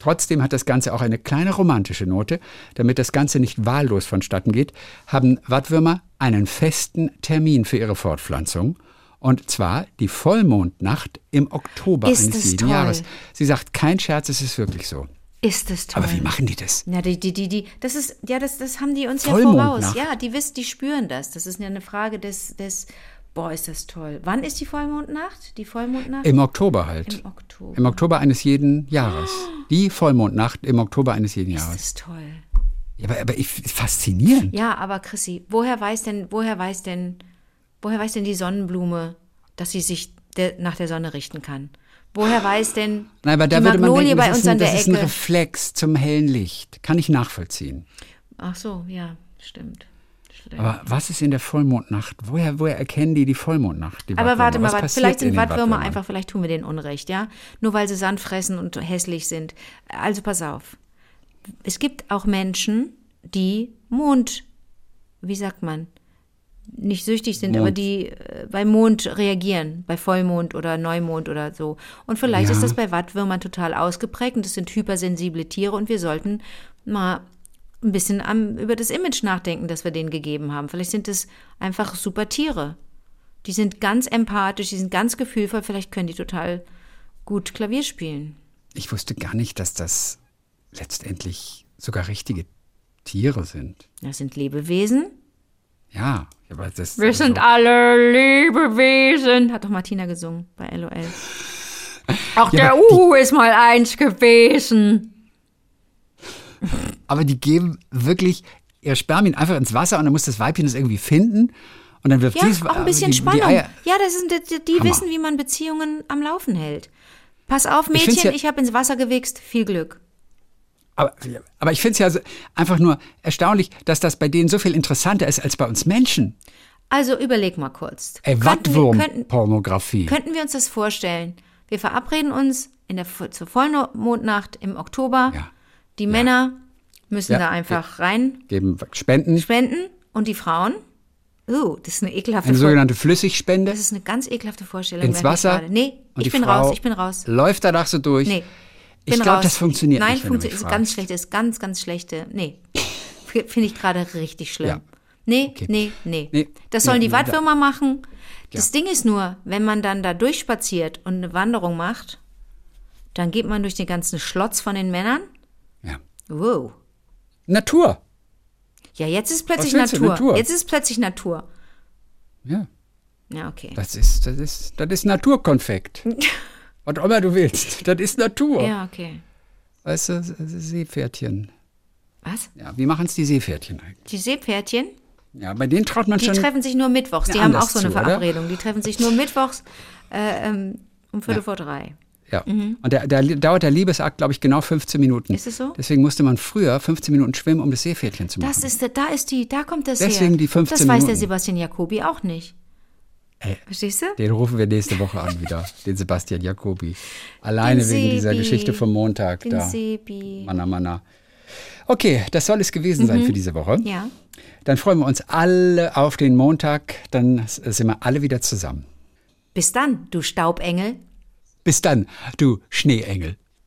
Trotzdem hat das Ganze auch eine kleine romantische Note. Damit das Ganze nicht wahllos vonstatten geht, haben Wattwürmer einen festen Termin für ihre Fortpflanzung. Und zwar die Vollmondnacht im Oktober Ist eines es jeden toll. Jahres. Sie sagt, kein Scherz, es ist wirklich so. Ist es toll. Aber wie machen die das? Ja, die, die, die, die, das ist, ja, das, das haben die uns ja voraus. Ja, die wissen, die spüren das. Das ist ja eine Frage des, des Boah, ist das toll. Wann ist die Vollmondnacht? Die Vollmondnacht? Im Oktober halt. Im Oktober. Im Oktober eines jeden Jahres. Die Vollmondnacht im Oktober eines jeden Das Jahres. ist toll. Ja, aber, aber ich, faszinierend. Ja, aber Chrissy, woher weiß denn, woher weiß denn, woher weiß denn die Sonnenblume, dass sie sich der, nach der Sonne richten kann? Woher weiß denn Nein, aber da die würde man Magnolie denken, bei uns ist, ein, an der das ist ein Ecke? Reflex zum hellen Licht. Kann ich nachvollziehen. Ach so, ja, stimmt. stimmt. Aber was ist in der Vollmondnacht? Woher, woher erkennen die die Vollmondnacht? Die Aber warte mal, Was vielleicht in sind Wattwürmer einfach, vielleicht tun wir denen Unrecht, ja? Nur weil sie Sand fressen und hässlich sind. Also pass auf. Es gibt auch Menschen, die Mond, wie sagt man, nicht süchtig sind, Mond. aber die äh, bei Mond reagieren, bei Vollmond oder Neumond oder so. Und vielleicht Ja. ist das bei Wattwürmern total ausgeprägt und das sind hypersensible Tiere und wir sollten mal ein bisschen am, über das Image nachdenken, das wir denen gegeben haben. Vielleicht sind es einfach super Tiere. Die sind ganz empathisch, die sind ganz gefühlvoll, vielleicht können die total gut Klavier spielen. Ich wusste gar nicht, dass das letztendlich sogar richtige Tiere sind. Das sind Lebewesen. Ja, aber das Wir sind alle Lebewesen, hat doch Martina gesungen bei LOL. Auch Ja, der die- Uhu ist mal eins gewesen. Aber die geben wirklich ihr Spermien einfach ins Wasser und dann muss das Weibchen das irgendwie finden und dann wirft Ja, sie es auch ein bisschen die, die Spannung. Eier. ja, das sind die, die wissen, wie man Beziehungen am Laufen hält. Pass auf, Ich Mädchen, ja- ich habe ins Wasser gewichst. Viel Glück. Aber, aber ich finde es ja so, einfach nur erstaunlich, dass das bei denen so viel interessanter ist als bei uns Menschen. Also überleg mal kurz. Ey, Könnten wir- könnten, Wattwurm-Pornografie. könnten wir uns das vorstellen? Wir verabreden uns in der, zur Vollmondnacht im Oktober. Ja. Die Männer müssen Ja, da einfach rein Geben Spenden, spenden und die Frauen. Uh, das ist eine ekelhafte eine sogenannte Flüssigspende Das ist eine ganz ekelhafte Vorstellung. ins Wasser. Nee, und ich bin Frau raus, ich bin raus. Läuft danach so durch. Nee. Ich glaube, das funktioniert Nein, nicht. funktioniert. mich Ist ganz fragst. schlecht, ist ganz, ganz schlechte. Nee. Finde ich gerade richtig schlimm. Ja. Nee, Okay. nee, nee, Nee, Das sollen nee, die Wattwürmer machen. Das Ding ist nur, wenn man dann da durchspaziert und eine Wanderung macht, dann geht man durch den ganzen Schlotz von den Männern. Ja. Wow. Natur. Ja, jetzt ist plötzlich? Natur. Natur. Jetzt ist plötzlich Natur. Ja. Ja, okay. Das ist, das ist, das ist Naturkonfekt. Was immer du willst. Das ist Natur. Ja, okay. Weißt du, Seepferdchen. Was? Ja, wie machen es die Seepferdchen eigentlich? Die Seepferdchen, Ja, bei denen traut man die schon. treffen sich nur mittwochs. Die Ja, haben auch so eine zu, oder? Verabredung. Die treffen sich nur mittwochs äh, ähm, um Viertel vor drei. Ja. Und der, der dauert der Liebesakt, glaube ich, genau 15 Minuten. Mhm. Ist es so? Deswegen musste man früher 15 Minuten schwimmen, um das Seepferdchen zu machen. Das ist, da ist die, da kommt das her. Deswegen die 15 Das weiß der Minuten. Sebastian Jacobi auch nicht. Ey. Verstehst du? Den rufen wir nächste Woche an wieder, den Sebastian Jacobi. Alleine Den wegen dieser Sebi. Geschichte vom Montag Den da. Sebi. Manna, Manna. Okay, das soll es gewesen sein für diese Woche. Mhm. Ja. Dann freuen wir uns alle auf den Montag. Dann sind wir alle wieder zusammen. Bis dann, du Staubengel. Bis dann, du Schneeengel.